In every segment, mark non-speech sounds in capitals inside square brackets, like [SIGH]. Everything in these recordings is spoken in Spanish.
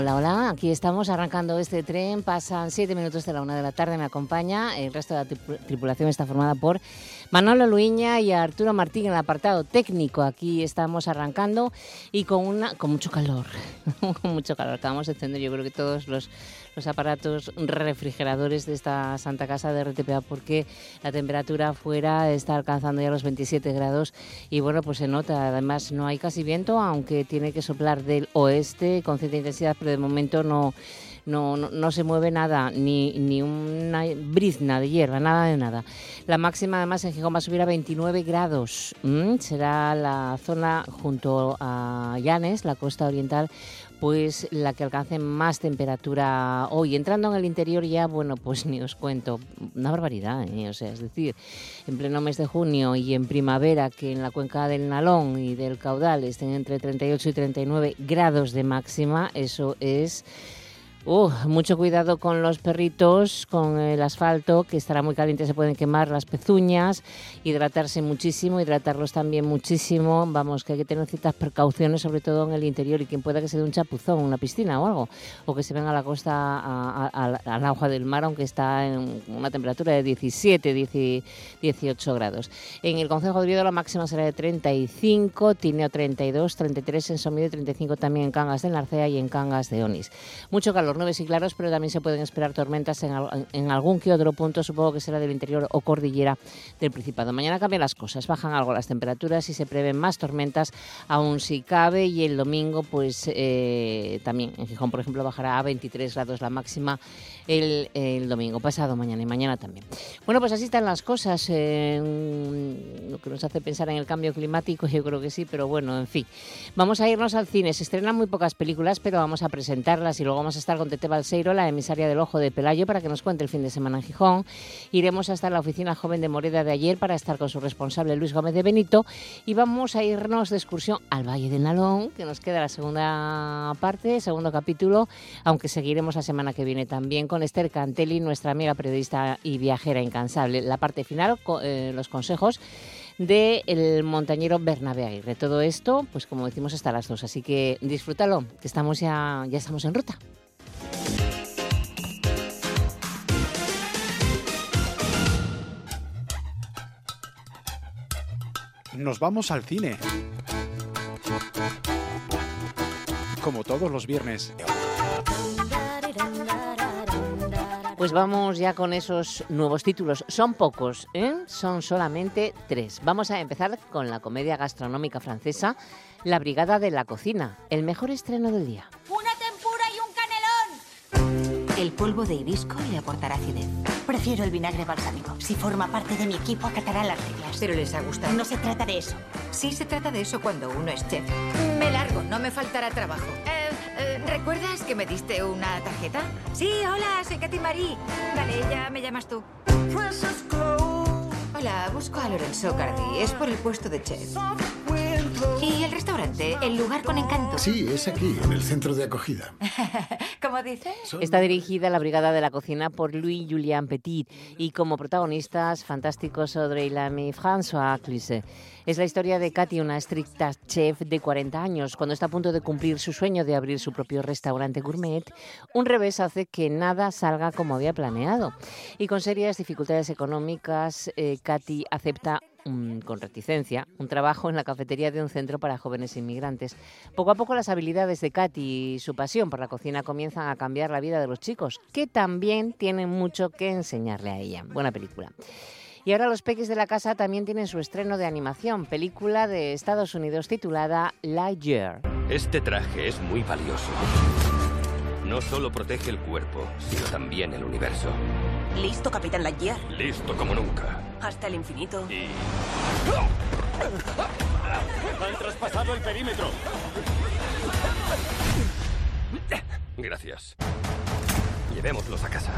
Hola, hola. Aquí estamos arrancando este tren. Pasan siete minutos de la una de la tarde. Me acompaña. El resto de la tripulación está formada por Manolo Luiña y Arturo Martín en el apartado técnico. Aquí estamos arrancando y con, una, con mucho calor. [LAUGHS] con mucho calor. Acabamos de yo creo que todos los los aparatos refrigeradores de esta Santa Casa de RTPA porque la temperatura fuera está alcanzando ya los 27 grados y bueno, pues se nota. Además no hay casi viento, aunque tiene que soplar del oeste con cierta intensidad, pero de momento no... No, no, se mueve nada, ni, ni una brizna de hierba, nada de nada. La máxima además en Gijón va a subir a 29 grados. Será la zona junto a Llanes, la costa oriental, pues la que alcance más temperatura hoy. Entrando en el interior ya, bueno, pues ni os cuento, una barbaridad, ¿eh? o sea, es decir, en pleno mes de junio y en primavera que en la cuenca del Nalón y del Caudal estén entre 38 y 39 grados de máxima, eso es Uh, mucho cuidado con los perritos, con el asfalto, que estará muy caliente, se pueden quemar las pezuñas, hidratarse muchísimo, hidratarlos también muchísimo. Vamos, que hay que tener ciertas precauciones, sobre todo en el interior, y quien pueda que se dé un chapuzón, una piscina o algo, o que se venga a la costa, al agua del mar, aunque está en una temperatura de 17, 18 grados. En el Consejo de Oviedo la máxima será de 35, Tineo 32, 33 en Somido y 35 también en Cangas de Narcea y en Cangas de Onís. Mucho calor nubes y claros, pero también se pueden esperar tormentas en, algún que otro punto, supongo que será del interior o cordillera del Principado. Mañana cambian las cosas, bajan algo las temperaturas y se prevén más tormentas, aún si cabe, y el domingo, pues eh, también en Gijón, por ejemplo, bajará a 23 grados la máxima el, domingo, pasado mañana y mañana también. Bueno, pues así están las cosas, eh, lo que nos hace pensar en el cambio climático, yo creo que sí, pero bueno, en fin. Vamos a irnos al cine, se estrenan muy pocas películas, pero vamos a presentarlas y luego vamos a estar con Tete Balseiro, la emisaria del Ojo de Pelayo, para que nos cuente el fin de semana en Gijón. Iremos hasta la oficina joven de Moreda de ayer para estar con su responsable Luis Gómez de Benito y vamos a irnos de excursión al Valle del Nalón, que nos queda la segunda parte, segundo capítulo, aunque seguiremos la semana que viene también con Esther Cantelli, nuestra amiga periodista y viajera incansable. La parte final, eh, los consejos del montañero Bernabé Aguirre. Todo esto, pues como decimos, hasta las dos. Así que disfrútalo, que estamos ya, ya estamos en ruta. Nos vamos al cine. Como todos los viernes. Pues vamos ya con esos nuevos títulos. Son pocos, ¿eh? son solamente tres. Vamos a empezar con la comedia gastronómica francesa La Brigada de la Cocina, el mejor estreno del día. El polvo de hibisco le aportará acidez. Prefiero el vinagre balsámico. Si forma parte de mi equipo, acatará las reglas. Pero les ha gustado. No se trata de eso. Sí se trata de eso cuando uno es chef. Me largo, no me faltará trabajo. Eh, eh, ¿Recuerdas que me diste una tarjeta? Sí, hola, soy Katy Marie. Vale, ya me llamas tú. Hola, busco a Lorenzo Cardi. Es por el puesto de chef. ¿Y el restaurante? ¿El lugar con encanto? Sí, es aquí, en el centro de acogida. [LAUGHS] ¿Cómo dices? Está dirigida a la Brigada de la Cocina por Louis Julien Petit y como protagonistas fantásticos Audrey Lamy y François Cluzet. Es la historia de Katy, una estricta chef de 40 años. Cuando está a punto de cumplir su sueño de abrir su propio restaurante gourmet, un revés hace que nada salga como había planeado. Y con serias dificultades económicas, eh, Katy acepta con reticencia, un trabajo en la cafetería de un centro para jóvenes inmigrantes. Poco a poco las habilidades de Katy y su pasión por la cocina comienzan a cambiar la vida de los chicos, que también tienen mucho que enseñarle a ella. Buena película. Y ahora los peques de la casa también tienen su estreno de animación, película de Estados Unidos titulada Lightyear. Este traje es muy valioso. No solo protege el cuerpo, sino también el universo. ¿Listo, Capitán Lightyear? Listo como nunca. Hasta el infinito. Y... Han traspasado el perímetro. Gracias. Llevémoslos a casa.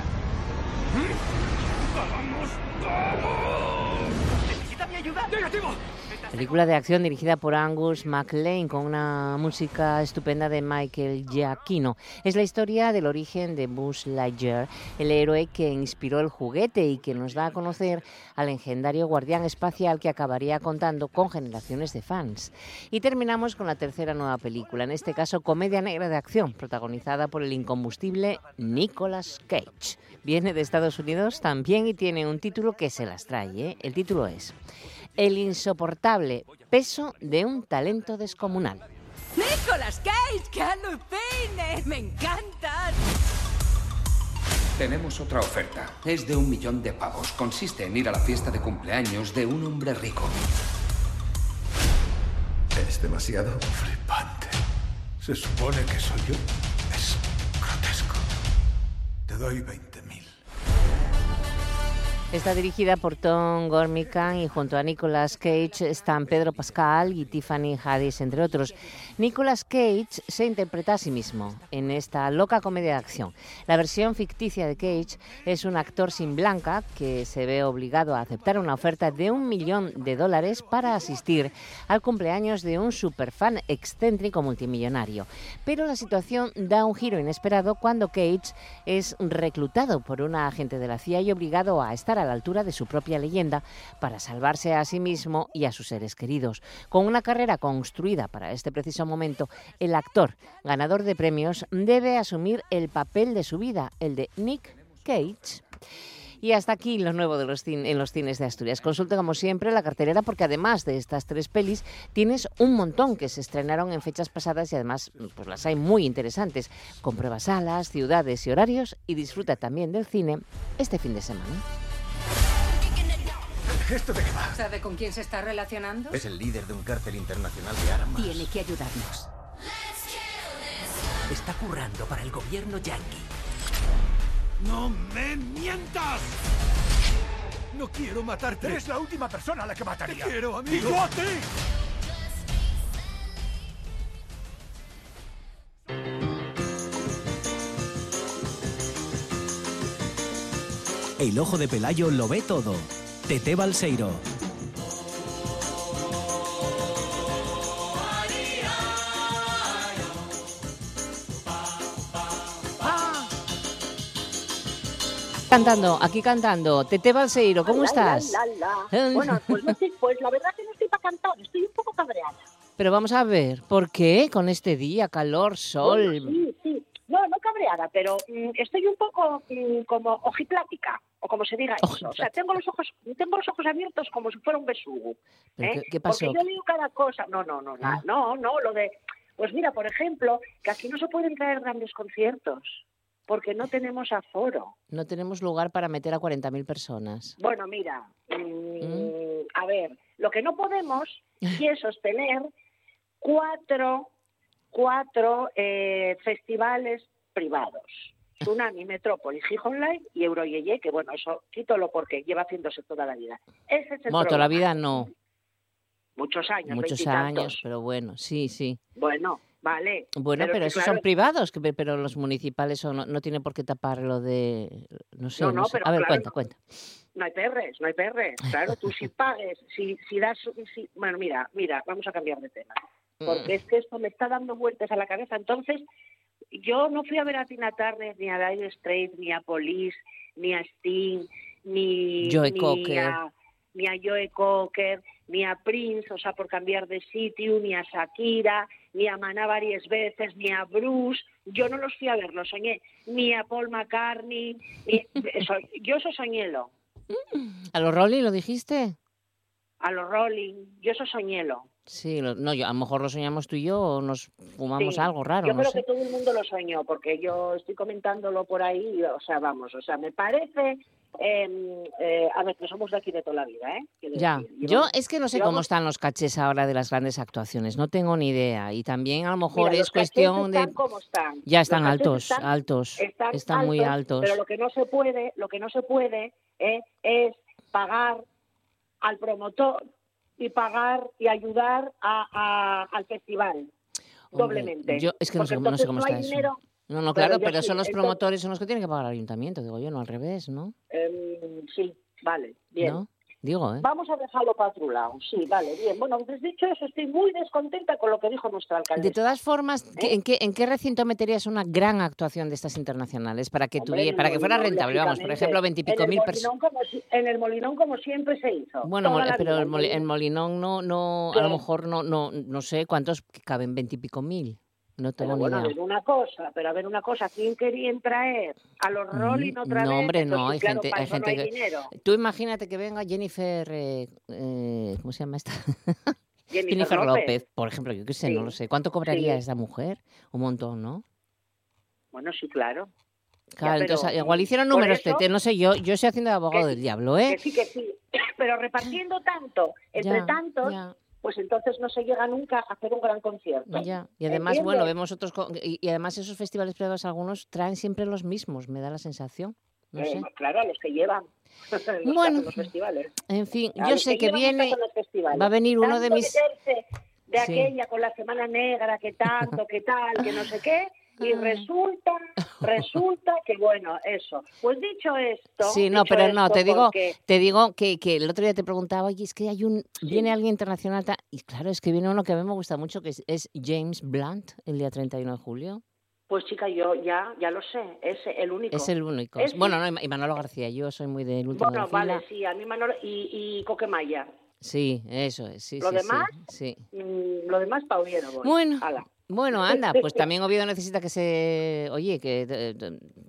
¡Vamos! ¡Vamos! ¿Necesita mi ayuda? ¡Negativo! Película de acción dirigida por Angus MacLean con una música estupenda de Michael Giacchino. Es la historia del origen de Buzz Lightyear, el héroe que inspiró el juguete y que nos da a conocer al legendario guardián espacial que acabaría contando con generaciones de fans. Y terminamos con la tercera nueva película, en este caso comedia negra de acción, protagonizada por el incombustible Nicolas Cage. Viene de Estados Unidos también y tiene un título que se las trae. ¿eh? El título es el insoportable peso de un talento descomunal. ¡Nicolas Cage! ¡Que alucines! ¡Me encantas! Tenemos otra oferta. Es de un millón de pavos. Consiste en ir a la fiesta de cumpleaños de un hombre rico. Es demasiado flipante. Se supone que soy yo. Es grotesco. Te doy 20 mil. Está dirigida por Tom Gormican y junto a Nicolas Cage están Pedro Pascal y Tiffany Haddish, entre otros. Nicolas Cage se interpreta a sí mismo en esta loca comedia de acción. La versión ficticia de Cage es un actor sin blanca que se ve obligado a aceptar una oferta de un millón de dólares para asistir al cumpleaños de un superfan excéntrico multimillonario. Pero la situación da un giro inesperado cuando Cage es reclutado por una agente de la CIA y obligado a estar a la altura de su propia leyenda para salvarse a sí mismo y a sus seres queridos. Con una carrera construida para este preciso momento, el actor, ganador de premios, debe asumir el papel de su vida, el de Nick Cage. Y hasta aquí lo nuevo de los en los cines de Asturias. Consulta como siempre la cartelera porque además de estas tres pelis tienes un montón que se estrenaron en fechas pasadas y además pues las hay muy interesantes. Comprueba salas, ciudades y horarios y disfruta también del cine este fin de semana. ¿Esto de qué va? ¿Sabe con quién se está relacionando? Es el líder de un cártel internacional de armas. Tiene que ayudarnos. Está currando para el gobierno yanqui. ¡No me mientas! No quiero matarte. Eres la última persona a la que mataría. Te quiero, amigo. ¡Y yo a ti! El ojo de Pelayo lo ve todo. Tete Balseiro. Cantando, aquí cantando. Tete Balseiro, ¿cómo La, estás? la, la, [LAUGHS] la. Bueno, pues, pues la verdad que no estoy para cantar, estoy un poco cabreada. Pero vamos a ver, ¿por qué con este día, calor, sol? Bueno, sí, sí. No, no cabreada, pero mm, estoy un poco mm, como ojiplática, o como se diga eso. O sea, tengo los ojos, tengo los ojos abiertos como si fuera un besugo. ¿Pero ¿eh? qué- qué pasó? Porque yo digo cada cosa. No, no, no, Ah. no, no, lo de. Pues mira, por ejemplo, que aquí no se pueden traer grandes conciertos, porque no tenemos aforo. No tenemos lugar para meter a 40.000 personas. Bueno, mira, mm, a ver, lo que no podemos [LAUGHS] es sostener cuatro, cuatro eh, festivales privados. Tsunami, Metrópolis, Gijón Live y Euroyeye, que bueno, eso quítalo porque lleva haciéndose toda la vida. Ese es el Bueno, toda la vida no, Muchos años, muchos años, pero bueno, sí, sí. Bueno, vale. Bueno, pero, esos claro, son privados, que- pero los municipales son- no, no tienen por qué tapar lo de... No sé, No, no, no, sé. pero A ver, claro, cuenta, cuenta. No hay perres, no hay perres. Claro, tú si [LAUGHS] pagues, si, si das... si- bueno, mira, mira, vamos a cambiar de tema. Porque es que esto me está dando vueltas a la cabeza. Entonces, yo no fui a ver a Tina Turner, ni a Dire Straits, ni a Police, ni a Sting, ni, Joe ni Cocker. a ni a Joe Cocker, ni a Prince, o sea, por cambiar de sitio, ni a Shakira, ni a Maná varias veces, ni a Bruce. Yo no los fui a ver, lo soñé. Ni a Paul McCartney. ni- eso- yo eso soñélo. ¿A los Rolling lo dijiste? A los Rolling. Yo eso soñélo. Sí, lo- no, yo, a lo mejor lo soñamos tú y yo o nos fumamos Sí. algo raro, Yo no creo sé. que todo el mundo lo soñó, porque yo estoy comentándolo por ahí, o sea, vamos, o sea, me parece em, eh, a ver, que somos de aquí de toda la vida, ¿eh? Ya, yo es que no sé cómo están los cachés ahora de las grandes actuaciones, no tengo ni idea. Y también a lo mejor Mira, es cuestión de... como están. Ya están altos, están- altos, están, están muy altos. Pero lo que no se puede, lo que no se puede eh, es pagar al promotor y pagar y ayudar a, a- al festival Hombre, doblemente. Yo es que no sé, no sé cómo no está hay eso. dinero. No, no, pero claro, yo pero sí, son los entonces- promotores, son los que tienen que pagar al ayuntamiento, digo yo, no al revés, ¿no? Em, sí, vale, bien. ¿No? Digo, ¿eh? Vamos a dejarlo para otro lado. Sí, vale, bien. Bueno, pues dicho eso, estoy muy descontenta con lo que dijo nuestra alcaldesa. De todas formas, ¿qué- ¿Eh? ¿en qué, ¿en qué recinto meterías una gran actuación de estas internacionales para que Hombre, tuviera, para que fuera rentable? Vamos, por ejemplo, veintipico mil personas. En el Molinón, como siempre se hizo. Bueno, Mol- pero el, Moli- Molinón. en Molinón no, no, a lo mejor no, no, no sé cuántos caben veintipico mil. No tengo Pero bueno, a ni ver idea. una cosa, pero a ver una cosa, ¿quién querían traer a los Rolling otra Mm, no, vez? hombre, no, hay claro, gente- hay eso no gente hay que- dinero. Tú imagínate que venga Jennifer, eh, eh, ¿cómo se llama esta? [LAUGHS] Jennifer, Jennifer López. López, por ejemplo, yo qué sé, no Sí. lo sé. ¿Cuánto cobraría Sí. esa mujer? Un montón, ¿no? Bueno, sí, claro. Claro, pero, entonces igual hicieron por números, eso- Tete, no sé, yo, yo estoy haciendo de abogado Que- del diablo, ¿eh? Que sí, que sí. [COUGHS] Pero repartiendo tanto entre Ya, tantos, ya. Pues entonces no se llega nunca a hacer un gran concierto. Ya, y además, bueno, vemos otros, co- y, y además esos festivales privados, algunos traen siempre los mismos, me da la sensación. No Eh, sé. Claro, a los que llevan. [LAUGHS] los Bueno. hacen los festivales. En fin, A yo sé que viene, va a venir uno de Tanto mis... meterse de Sí. aquella con la Semana Negra, que tanto, [LAUGHS] que tal, que no sé qué, y resulta, resulta que bueno, eso. Pues dicho esto... Sí, no, pero no, te digo, porque- te digo que, que el otro día te preguntaba, oye, es que hay un, viene alguien internacional, y claro, es que viene uno que a mí me gusta mucho, que es, es James Blunt, el día 31 de julio. Pues chica, yo ya, ya lo sé, es el único. Es el único. Bueno, no, y Manolo García, yo soy muy del último Bueno, de fila. vale, sí, a mí Manolo y, y Coquemaya. Sí, eso es, sí, Lo sí, demás, sí, sí. Mm, lo demás pa' voy. Bueno, Ala. Bueno, anda, pues también Oviedo necesita que se... Oye, que, eh,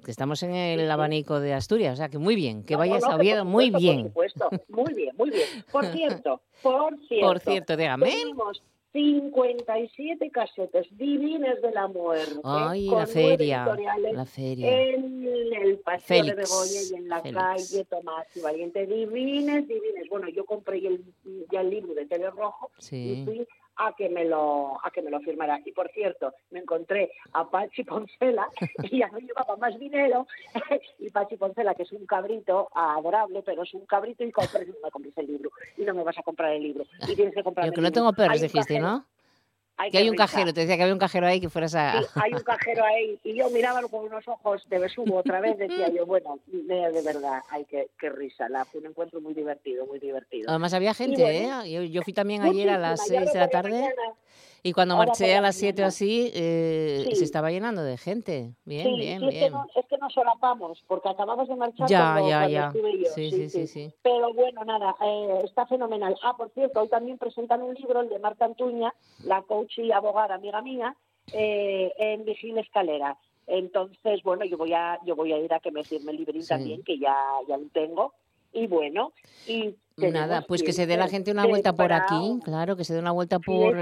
que estamos en el abanico de Asturias, o sea, que muy bien, que No, vayas no, a Oviedo muy supuesto, bien. Por supuesto, muy bien, muy bien. Por cierto, por [LAUGHS] cierto. Por cierto, dígame. Tenemos 57 casetes divines de la muerte. Ay, con la feria, la feria. En el Paseo de Begoña y en la Félix. calle Tomás y Valiente. Divines, divines. Bueno, yo compré ya el, ya el libro de Tele Rojo Sí. y fui a que me lo a que me lo firmara. Y por cierto, me encontré a Pachi [LAUGHS] Poncela y ya no llevaba más dinero. [LAUGHS] y Pachi Poncela, que es un cabrito adorable, pero es un cabrito y compres, no me compres el libro. Y no me vas a comprar el libro. Y tienes que comprar Yo que no tengo perros, dijiste, ¿no? Que hay un cajero, te decía que había un cajero ahí que fueras a... Sí, hay un cajero ahí y yo mirábalo con unos ojos de besugo otra vez, decía yo, bueno, de, verdad, ay, qué, qué risa, la, fue un encuentro muy divertido, muy divertido. Además había gente, bueno, ¿eh? Yo, yo fui también ayer a las muchísima, ya 6 de la tarde mañana. Y cuando marché a la las 7 o así eh, Sí. se estaba llenando de gente. Bien, sí, bien, es, que no, es que nos solapamos, porque acababas de marchar Ya, cuando, ya, cuando ya. estuve yo. Sí, sí, sí, sí. Pero bueno, nada, eh, está fenomenal. Ah, por cierto, hoy también presentan un libro, el de Marta Antuña, la coach y abogada amiga mía, eh, en Vigil Escalera. Entonces, bueno, yo voy a yo voy a ir a que me firme el librín Sí. también, que ya, ya lo tengo. Y bueno, y Nada, pues que se dé la gente una vuelta por aquí, claro, que se dé una vuelta por...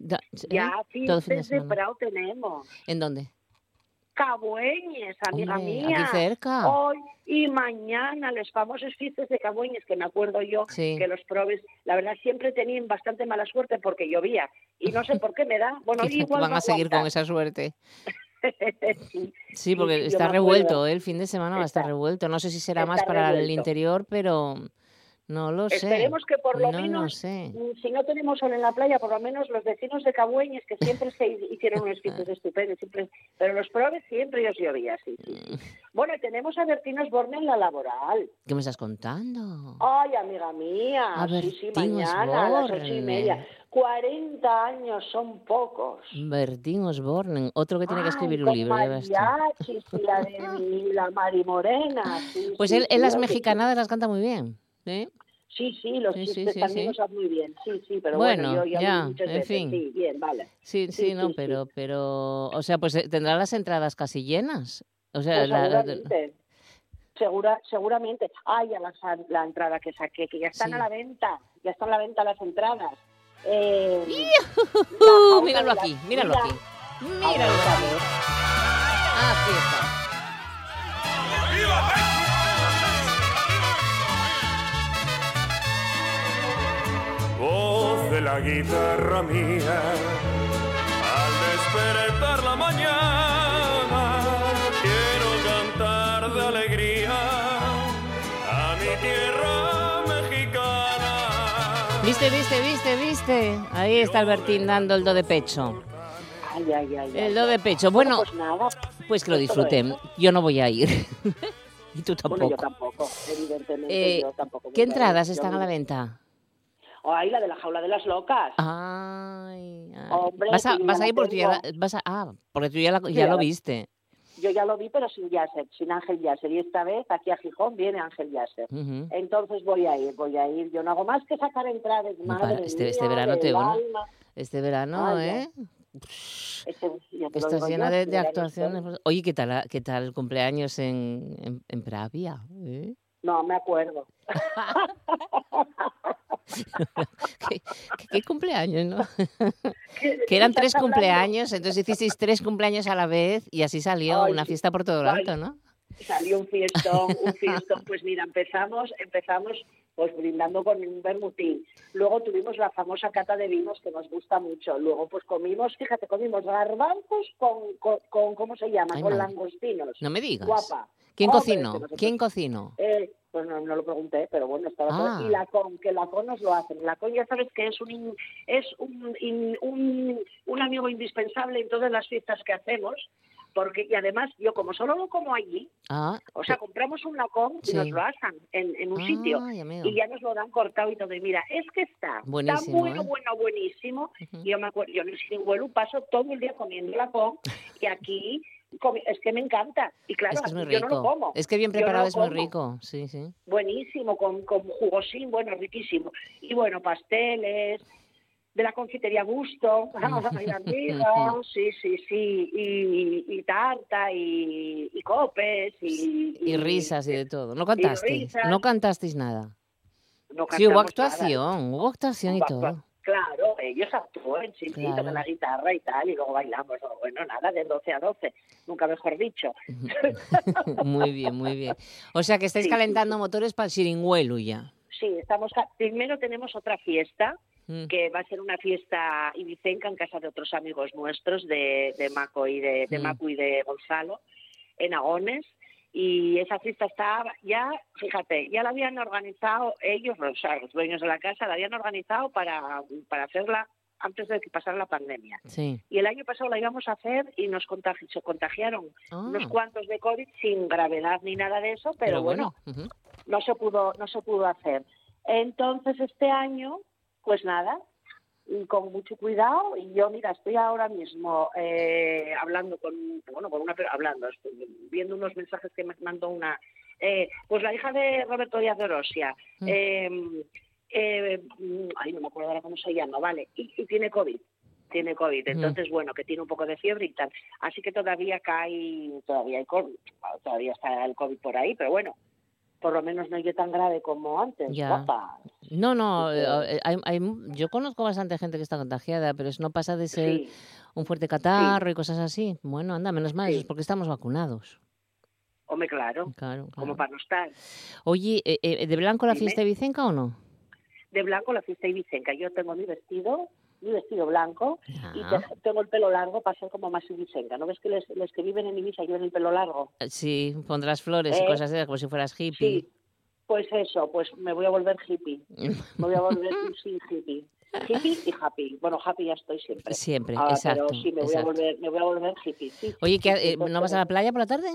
eh, da- ¿eh? Ya fin fiestas de de. Prado tenemos. ¿En dónde? Cabueñes, amiga Hombre, aquí mía. cerca. Hoy y mañana, los famosos fiestas de Cabueñes, que me acuerdo yo Sí. que los probes, la verdad, siempre tenían bastante mala suerte porque llovía. Y no sé por qué me da. Bueno, [LAUGHS] igual van no a seguir con esa suerte. [LAUGHS] sí, Sí, porque sí, está revuelto. ¿eh? el fin de semana va a estar revuelto. No sé si será más para el revuelto. interior, pero no lo sé. Esperemos que por lo no menos, lo sé. mm, si no tenemos sol en la playa, por lo menos los vecinos de Cabueñes, que siempre se hicieron unos fiestas estupendos, siempre, pero los probes siempre ellos llovía, sí, sí, sí. Bueno, tenemos a Bertín Osborne en la laboral. ¿Qué me estás contando? Ay, amiga mía, A sí, sí, Bertín mañana a las ocho y Osborne. media. 40 años son pocos. Bertín Osborne, otro que tiene que escribir un libro. mariachis y la de la Mari Morena. sí, [LAUGHS] Pues él, las mexicanadas las canta muy bien. ¿Eh? Sí, sí, los Sí, chistes sí, también sí. los sabe muy bien. Sí, sí, pero Bueno, bueno, yo ya, en veces. fin. Sí, bien, vale. Sí, sí, Sí, no, sí, sí. pero, pero, o sea, pues eh, tendrá las entradas casi llenas. O sea, Pues la- la- seguramente. Segura, seguramente. Ay, a la, la entrada que saqué, que ya están Sí. a la venta. Ya están a la venta las entradas. Eh, Uh, míralo aquí, míralo mira. aquí. Míralo aquí. Aquí está. La guitarra mía. Al despertar la mañana, quiero cantar de alegría a mi tierra mexicana. Viste, viste, viste, viste. Ahí está Albertín dando el do de pecho. Ay, ay, ay. El do de pecho. Bueno, pues nada. pues que lo disfruten. Yo no voy a ir. [LAUGHS] y tú Bueno, yo tampoco. tampoco, evidentemente Eh, yo tampoco. ¿Qué entradas Yo están a la me- venta? Ay, la de la jaula de las locas. Ay, ay. Hombre, vas a, vas a ir porque ya, la- tengo. vas a, ah, porque tú ya, la- ya lo la- viste. Yo ya lo vi, pero sin Yasser, sin Ángel Yasser. Y esta vez aquí a Gijón viene Ángel Yasser. Ujú. Entonces voy a ir, voy a ir. Yo no hago más que sacar entradas, madre para, este, mía, este verano te del bueno, alma. este verano, Ay, ¿eh? Este- ya te Estás llena de, este actuaciones. Oye, ¿qué tal, qué tal el cumpleaños en, en, en Pravia? ¿Eh? No, me acuerdo. [LAUGHS] ¿Qué, qué- qué cumpleaños, no? [LAUGHS] que eran tres cumpleaños, entonces hicisteis tres cumpleaños a la vez y así salió Ay, una fiesta por todo lo alto, ¿no? Salió un fiestón, un fiestón. Pues mira, empezamos, empezamos pues brindando con un vermutín. Luego tuvimos la famosa cata de vinos que nos gusta mucho. Luego pues comimos, fíjate, comimos garbanzos con, con, con- ¿cómo se llama? Ay, con madre. langostinos. No me digas. Guapa. ¿Quién Hombre, cocinó? ¿Quién cocinó? Eh, pues no, no lo pregunté, pero bueno, estaba Ah. todo. Y la con, que la con nos lo hacen. La con ya sabes que es un in- es un, in- un, un amigo indispensable en todas las fiestas que hacemos, porque y además yo como solo lo como allí, Ah, o sea, compramos un lacón y Sí. nos lo asan en, en un sitio Ay, amigo. y ya nos lo dan cortado y todo. Y mira, es que está Buenísimo, tan bueno, ¿eh? bueno, buenísimo. Y Yo me acuerdo, yo en el Siringuelo paso todo el día comiendo lacón y aquí es que me encanta. Y claro, es que es muy aquí yo no lo como. es que bien no preparado es muy rico, sí, sí. Buenísimo, con, con jugosín, bueno, riquísimo. Y bueno, pasteles, de la confitería Gusto, [LAUGHS] sí, sí, sí, y, y tarta, y, y copes, y... Y risas y de todo. ¿No cantasteis? ¿No cantasteis nada? no Sí, hubo nada. actuación, hubo actuación y Hubo todo. actua- Claro, ellos actúan, sí, sí, Claro. tocan la guitarra y tal, y luego bailamos. Bueno, nada, de 12 a 12, nunca mejor dicho. [LAUGHS] muy bien, muy bien. O sea que estáis Sí, sí, calentando motores para el Siringuelu ya. Sí, estamos. Primero tenemos otra fiesta Mm. que va a ser una fiesta ibicenca en casa de otros amigos nuestros de, de Maco y de, de Mm. Macu y de Gonzalo en Agones y esa fiesta está ya, fíjate, ya la habían organizado ellos, sea, los dueños de la casa, la habían organizado para, para hacerla antes de que pasara la pandemia. Sí. Y el año pasado la íbamos a hacer y nos contagi- se contagiaron Ah. unos cuantos de COVID sin gravedad ni nada de eso, pero, bueno, no se pudo no se pudo hacer entonces este año pues nada y con mucho cuidado y yo mira estoy ahora mismo eh, hablando con bueno con una hablando estoy viendo unos mensajes que me mandó una eh, pues la hija de Roberto Díaz de Orosia Mm. eh, eh, mm, ay no me acuerdo ahora cómo se llama vale y, y tiene covid tiene COVID, entonces bueno, que tiene un poco de fiebre y tal. Así que todavía cae, todavía hay COVID, todavía está el COVID por ahí, pero bueno, por lo menos no es tan grave como antes. Ya. guapa. No, no, Sí, eh, hay- hay- yo conozco bastante gente que está contagiada, pero eso no pasa de ser Sí. un fuerte catarro y cosas así. Bueno, anda, menos mal, eso es porque estamos vacunados. Hombre, claro, Claro, como claro. para no estar. Oye, eh, eh, ¿de blanco la Dime. fiesta ibicenca o no? De blanco la fiesta ibicenca. Yo tengo mi vestido, mi vestido blanco, y Ah. te- tengo el pelo largo para ser como más ibicenca. ¿No ves que les, los que viven en Ibiza llevan el pelo largo? Eh, Sí, pondrás flores y Eh, cosas esas, como si fueras hippie. Sí, pues eso, pues me voy a volver hippie. [LAUGHS] Me voy a volver sí, hippie. Hippie y happy. Bueno, happy ya estoy siempre. Siempre, Ah, exacto, Pero sí, me voy, exacto. a volver, me voy a volver hippie. sí. Oye, ¿qué, eh, pues, ¿no vas a la playa por la tarde?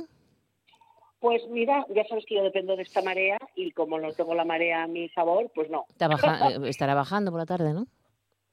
Pues mira, ya sabes que yo dependo de esta marea y como no tengo la marea a mi favor, pues no. Está baja- [LAUGHS] estará bajando por la tarde, ¿no?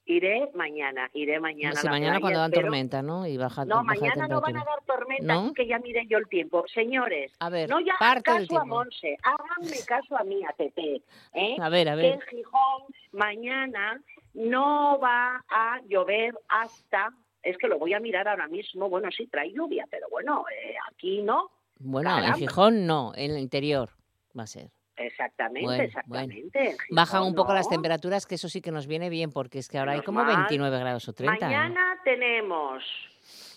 Iré mañana, iré mañana. Sí, a la mañana playa, cuando dan pero- tormenta, ¿no? Y baja, No, baja mañana no van a dar tormenta, ¿No? así que ya miré yo el tiempo. Señores, A ver, no ya hagan caso a. Monse, háganme caso a mí, a Tete. ¿eh? A ver, a Que ver. en Gijón mañana no va a llover hasta... Es que lo voy a mirar ahora mismo. Bueno, sí, trae lluvia, pero bueno, eh, aquí no. Bueno, en Caramba. Gijón no, en el interior va a ser. Exactamente, Bueno, exactamente. en Bajan un poco las no. temperaturas, que eso sí que nos viene bien, porque es que ahora hay como Normal. 29 grados o 30. ¿eh? Mañana tenemos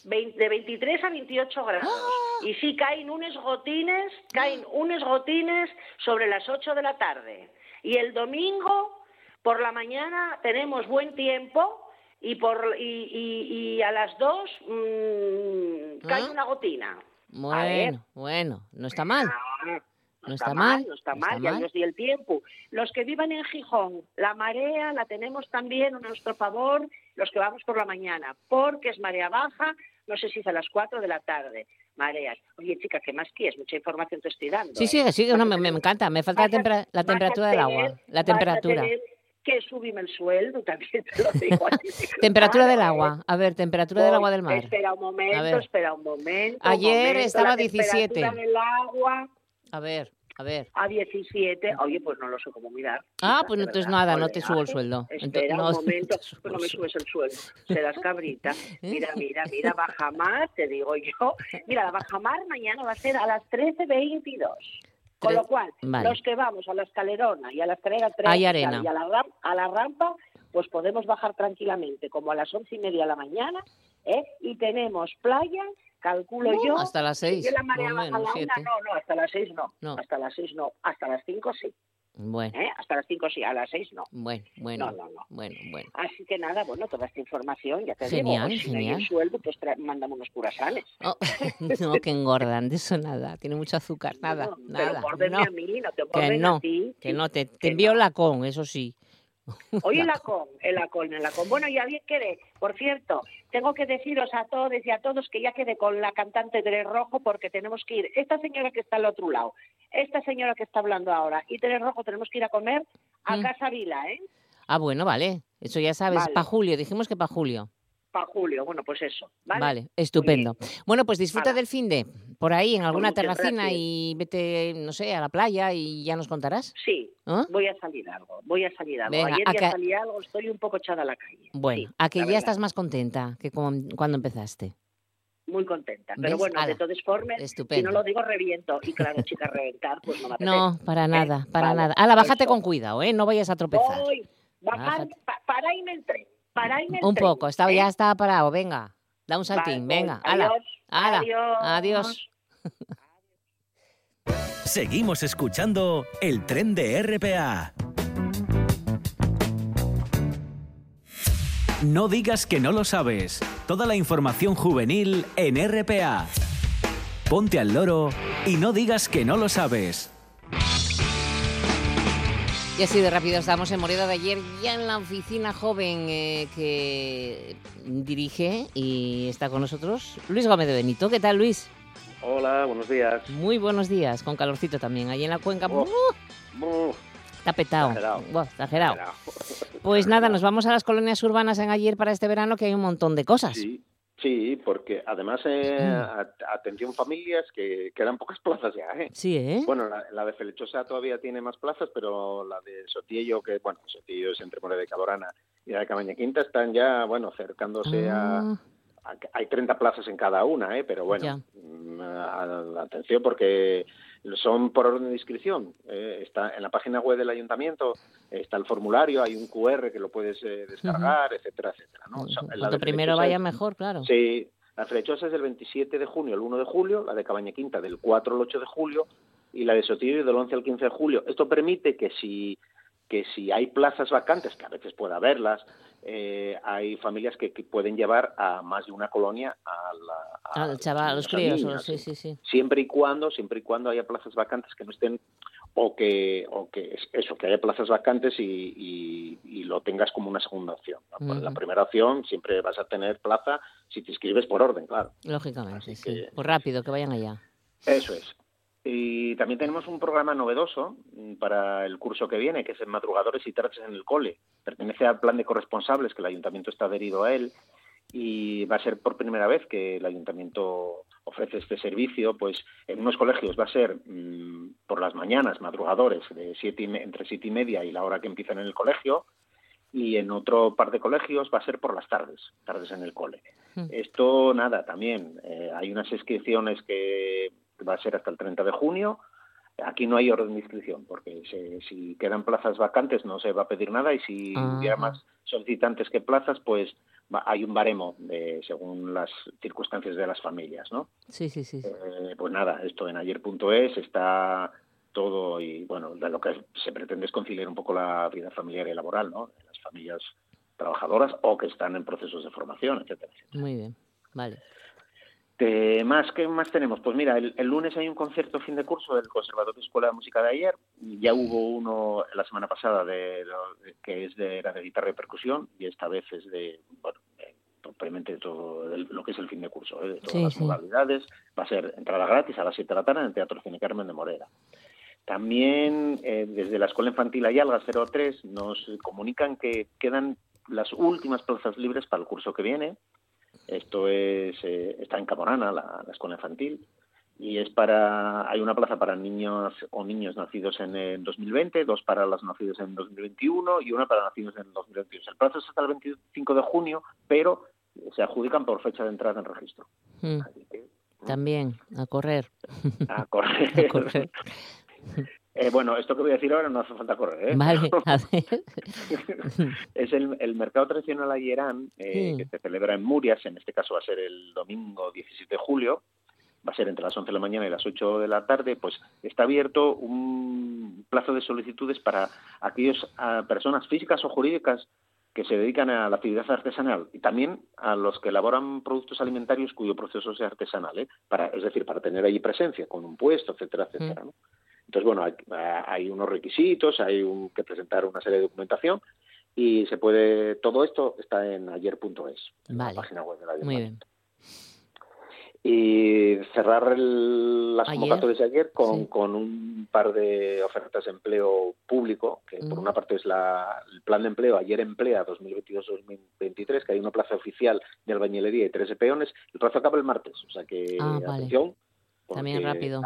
20 de 23 a 28 grados. ¡Ah! Y sí caen unos gotines, caen unos gotines sobre las 8 de la tarde. Y el domingo, Por la mañana tenemos buen tiempo y, por, y, y, y a las dos mmm, cae ¿Ah? una gotina. Bueno, bueno, no está mal. No está mal, no está no está mal, ya mal. nos di el tiempo. Los que vivan en Gijón, la marea la tenemos también a nuestro favor, los que vamos por la mañana, porque es marea baja, no sé si es a las 4 de la tarde, mareas. Oye, chica, ¿qué más quieres? Mucha información te estoy dando. Sí, ¿eh? sí, sí, no, a me, encanta. Me falta la, tempera- la temperatura del agua. La temperatura. que subirme el sueldo, [LAUGHS] también te lo digo. así Temperatura del ¿eh? agua. A ver, temperatura del agua del mar. Espera un momento, espera un momento. un Ayer momento, estaba la 17. temperatura del agua A ver, a ver. a 17. Oye, pues no lo sé cómo mirar. Ah, pues de entonces nada, no te subo el sueldo. Ento- Espera no, un no [LAUGHS] momento, pues no me subes el sueldo. Serás cabrita. Mira, [LAUGHS] mira, mira, baja más, te digo yo. Mira, la baja mar mañana va a ser a las 13.22. Con lo cual, vale. los que vamos a la escalerona y a la escalera 3 Hay arena. y a la, ram- a la rampa, pues podemos bajar tranquilamente, como a las once y media de la mañana, ¿eh? y tenemos playa, calculo No, yo. hasta las seis, Si la marea no baja a menos, la siete. una, no, no, hasta las seis no. No. Hasta las seis no, hasta las cinco sí. Bueno, ¿eh? Hasta las cinco sí, a las seis no. bueno, bueno. No, no, no. Bueno, bueno. Así que nada, bueno, toda esta información, ya te Genial, digo, si no hay genial. el sueldo, pues tra- mandamos unos curasanes. Oh, [LAUGHS] no, que engordan, de eso nada. Tiene mucho azúcar, nada, No, nada. Pero no. a mí, no te Que no, a ti. que no, te, te envío la con, eso sí. [LAUGHS] Oye, La la con, el acol, el acol. Bueno, ya bien quedé. Por cierto, tengo que deciros a todos y a todos que ya quedé con la cantante Tere Rojo porque tenemos que ir. Esta señora que está al otro lado, esta señora que está hablando ahora y Tere Rojo tenemos que ir a comer a Mm. Casa Vila, ¿eh? Ah, bueno, vale. Eso ya sabes, Vale. para julio, dijimos que para julio. Para julio. Bueno, pues eso. Vale. Vale, estupendo. Bueno, pues disfruta del fin de por ahí en alguna muchas terracina gracias. y vete, no sé, a la playa y ya nos contarás. Sí, ¿Ah? voy a salir algo, voy a salir algo. Venga, Ayer a ya que- salí algo, estoy un poco echada a la calle. Bueno, Sí, a que ya verdad. estás más contenta que cuando empezaste. Muy contenta. ¿Ves? Pero bueno, Hala. de todas formas, si no lo digo, reviento. Y claro, chica, [LAUGHS] reventar, pues no me apetece. No, para nada, para Vale, nada. Ala, bájate eso. con cuidado, ¿eh? No vayas a tropezar. Voy, bajar, pa- paraíme el tren. Un tren, poco, está, ¿eh? ya está parado, venga. Da un saltín, Vale, venga. voy. Ala, Adiós, ala, adiós. adiós. [LAUGHS] Seguimos escuchando el tren de RPA. No digas que no lo sabes. Toda la información juvenil en RPA. Ponte al loro y no digas que no lo sabes. Y así de rápido estamos en Moreda de ayer, ya en la oficina joven eh, que dirige y está con nosotros Luis Gómez de Benito. ¿Qué tal, Luis? Hola, buenos días. Muy buenos días, con calorcito también. Allí en la cuenca, Oh, ¡uh! Uh, está petado. exagerado. Buah, exagerado. exagerado. [LAUGHS] Pues nada, nos vamos a las colonias urbanas en ayer para este verano, que hay un montón de cosas. Sí, sí, porque además, eh, atención familias, que quedan pocas [LAUGHS] plazas ya, ¿eh? Sí, ¿eh? Bueno, la, la de Felechosa todavía tiene más plazas, pero la de Sotillo, que bueno, Sotillo es entre Moreda de Calorana y la de Cabaña Quinta, están ya, bueno, acercándose a, Ah, a- Hay 30 plazas en cada una, ¿eh? Pero bueno, Ya. mm, atención porque son por orden de inscripción. eh, está en la página web del ayuntamiento, está el formulario, hay un QR que lo puedes eh, descargar, etcétera, etcétera. ¿no? Cuanto primero vaya es- mejor, claro. Sí, la Flechosa es del 27 de junio al 1 de julio, la de Cabaña Quinta del 4 al 8 de julio y la de Sotillo del 11 al 15 de julio. Esto permite que si que si hay plazas vacantes, que a veces puede haberlas, eh, hay familias que, que pueden llevar a más de una colonia a la, a Al chaval, a los críos, o- sí, sí, sí. siempre y cuando siempre y cuando haya plazas vacantes que no estén o que o que es- eso que haya plazas vacantes y, y- y lo tengas como una segunda opción ¿no? Pues La primera opción siempre vas a tener plaza si te inscribes por orden claro Lógicamente, sí. que- Pues rápido, que vayan allá. eso es y también tenemos un programa novedoso mm, para el curso que viene, que es en Madrugadores y Tardes en el Cole. Pertenece al plan de corresponsables, que el ayuntamiento está adherido a él, y va a ser por primera vez que el ayuntamiento ofrece este servicio, pues en unos colegios va a ser mm, por las mañanas, madrugadores, de siete y entre siete y media y la hora que empiezan en el colegio, y en otro par de colegios va a ser por las tardes, tardes en el cole. Mm. Esto, nada, también eh, hay unas inscripciones que va a ser hasta el 30 de junio. Aquí no hay orden de inscripción, porque se- si quedan plazas vacantes no se va a pedir nada y si hubiera más solicitantes que plazas, pues va- hay un baremo de, según las circunstancias de las familias, ¿no? Sí, sí, sí. Eh, pues nada, esto en ayer.es está todo y bueno, de lo que se pretende es conciliar un poco la vida familiar y laboral, ¿no? Las familias trabajadoras o que están en procesos de formación, etcétera. Muy bien, vale. De más, ¿Qué más tenemos? Pues mira, el, lunes hay un concierto fin de curso del Conservatorio de Escuela de Música de ayer. Ya hubo uno la semana pasada de, que es de, era de guitarra y percusión y esta vez es de, bueno, propiamente todo lo que es el fin de curso, ¿eh? de todas las modalidades. Va a ser entrada gratis a las 7 de la tarde en el Teatro Cine Carmen de Morera. También eh, desde la Escuela Infantil Ayalga 03 nos comunican que quedan las últimas plazas libres para el curso que viene esto es, eh, está en Caborana, la, escuela infantil, y es para, hay una plaza para niños o niños nacidos en el 2020, dos para los nacidos en 2021 y una para nacidos en 2022. El plazo es hasta el 25 de junio, pero se adjudican por fecha de entrada en registro. Mm. También, a correr. A correr. [LAUGHS] a correr. [LAUGHS] Eh, bueno, esto que voy a decir ahora no hace falta correr. ¿eh? Vale, [LAUGHS] [LAUGHS] es el, mercado tradicional ayerán eh, que se celebra en Murias, en este caso va a ser el domingo 17 de julio, va a ser entre las 11 de la mañana y las 8 de la tarde, pues está abierto un plazo de solicitudes para aquellas personas físicas o jurídicas que se dedican a la actividad artesanal y también a los que elaboran productos alimentarios cuyo proceso sea artesanal, ¿eh? para, es decir, para tener allí presencia con un puesto, etcétera, etcétera. ¿no? Entonces, bueno, hay, unos requisitos, hay que presentar una serie de documentación y se puede, todo esto está en ayer.es, en la página web de la Muy bien. Y cerrar las convocatorias de ayer con, con, un par de ofertas de empleo público, que por una parte es la, el plan de empleo Ayer Emplea 2022-2023, que hay una plaza oficial de albañilería y tres de peones. El plazo acaba el martes, o sea que ah, atención. También rápido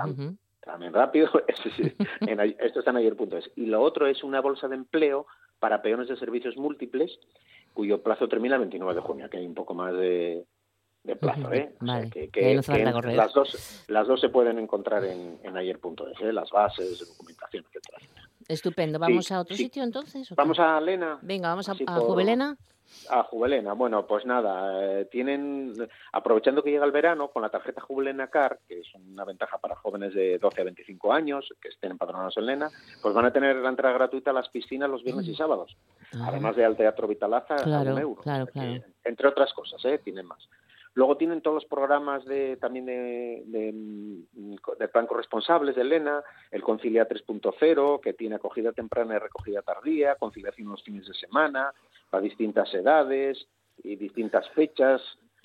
también rápido, [LAUGHS] esto está en ayer.es. Y lo otro es una bolsa de empleo para peones de servicios múltiples, cuyo plazo termina el 29 de junio, que hay un poco más de, plazo, ¿eh? que, las, dos, las dos se pueden encontrar en, en ayer.es, ¿eh? las bases, documentación, etcétera. Estupendo. ¿Vamos a otro sitio entonces? Vamos a Lena. Venga, vamos a, a Juvelena. A Juvelena, bueno, pues nada, eh, tienen, aprovechando que llega el verano, con la tarjeta Juvelena Car, que es una ventaja para jóvenes de 12 a 25 años que estén empadronados en Lena, pues van a tener la entrada gratuita a las piscinas los viernes y mm. sábados, ah. además de al Teatro Vitalaza claro, a un euro. Claro, claro. entre otras cosas, ¿eh? tienen más. Luego tienen todos los programas de, también de, de, plan corresponsables de Elena, el Concilia 3.0, que tiene acogida temprana y recogida tardía, conciliación los fines de semana, para distintas edades y distintas fechas.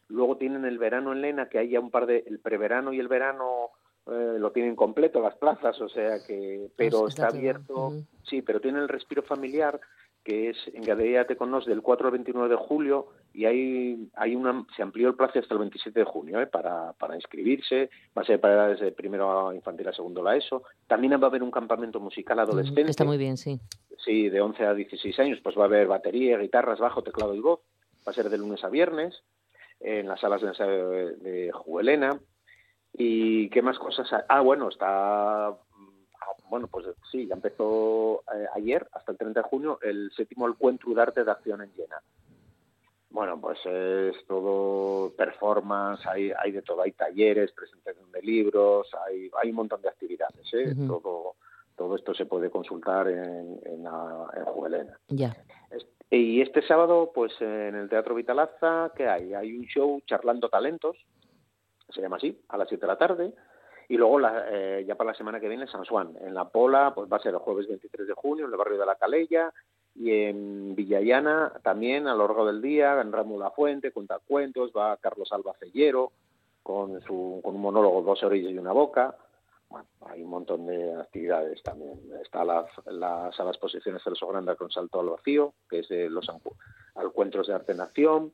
Luego tienen el verano en Lena, que hay ya un par de, el preverano y el verano eh, lo tienen completo las plazas, o sea que, pero está, abierto, sí, pero tiene el respiro familiar que es en Gadeate con nos del 4 al 29 de julio y hay, hay una, se amplió el plazo hasta el 27 de junio ¿eh? para, para inscribirse, va a ser para desde primero infantil a segundo la ESO. También va a haber un campamento musical adolescente. Está muy bien, sí. Sí, de 11 a 16 años, pues va a haber batería, guitarras, bajo, teclado y voz. Va a ser de lunes a viernes en las salas de ensayo de, Juelena. ¿Y qué más cosas? Ah, bueno, está bueno, pues sí, ya empezó eh, ayer, hasta el 30 de junio, el séptimo encuentro de arte de acción en llena. Bueno, pues es todo performance, hay, hay de todo, hay talleres, presentación de libros, hay, hay un montón de actividades, ¿eh? todo, todo esto se puede consultar en, en, en Juvelena. Ya. Y este sábado, pues en el Teatro Vitalaza, ¿qué hay? Hay un show charlando talentos, se llama así, a las 7 de la tarde. Y luego, eh, ya para la semana que viene, San Juan. En La Pola, pues va a ser el jueves 23 de junio, en el barrio de La Calella. Y en Villayana, también, a lo largo del día, en Ramo La Fuente, cuenta cuentos, va Carlos Alba Cellero, con, su, con un monólogo Dos orillas y una boca. Bueno, hay un montón de actividades también. Está la, la sala de exposiciones Celso Grande con Salto al Vacío, que es de los encuentros de arte nación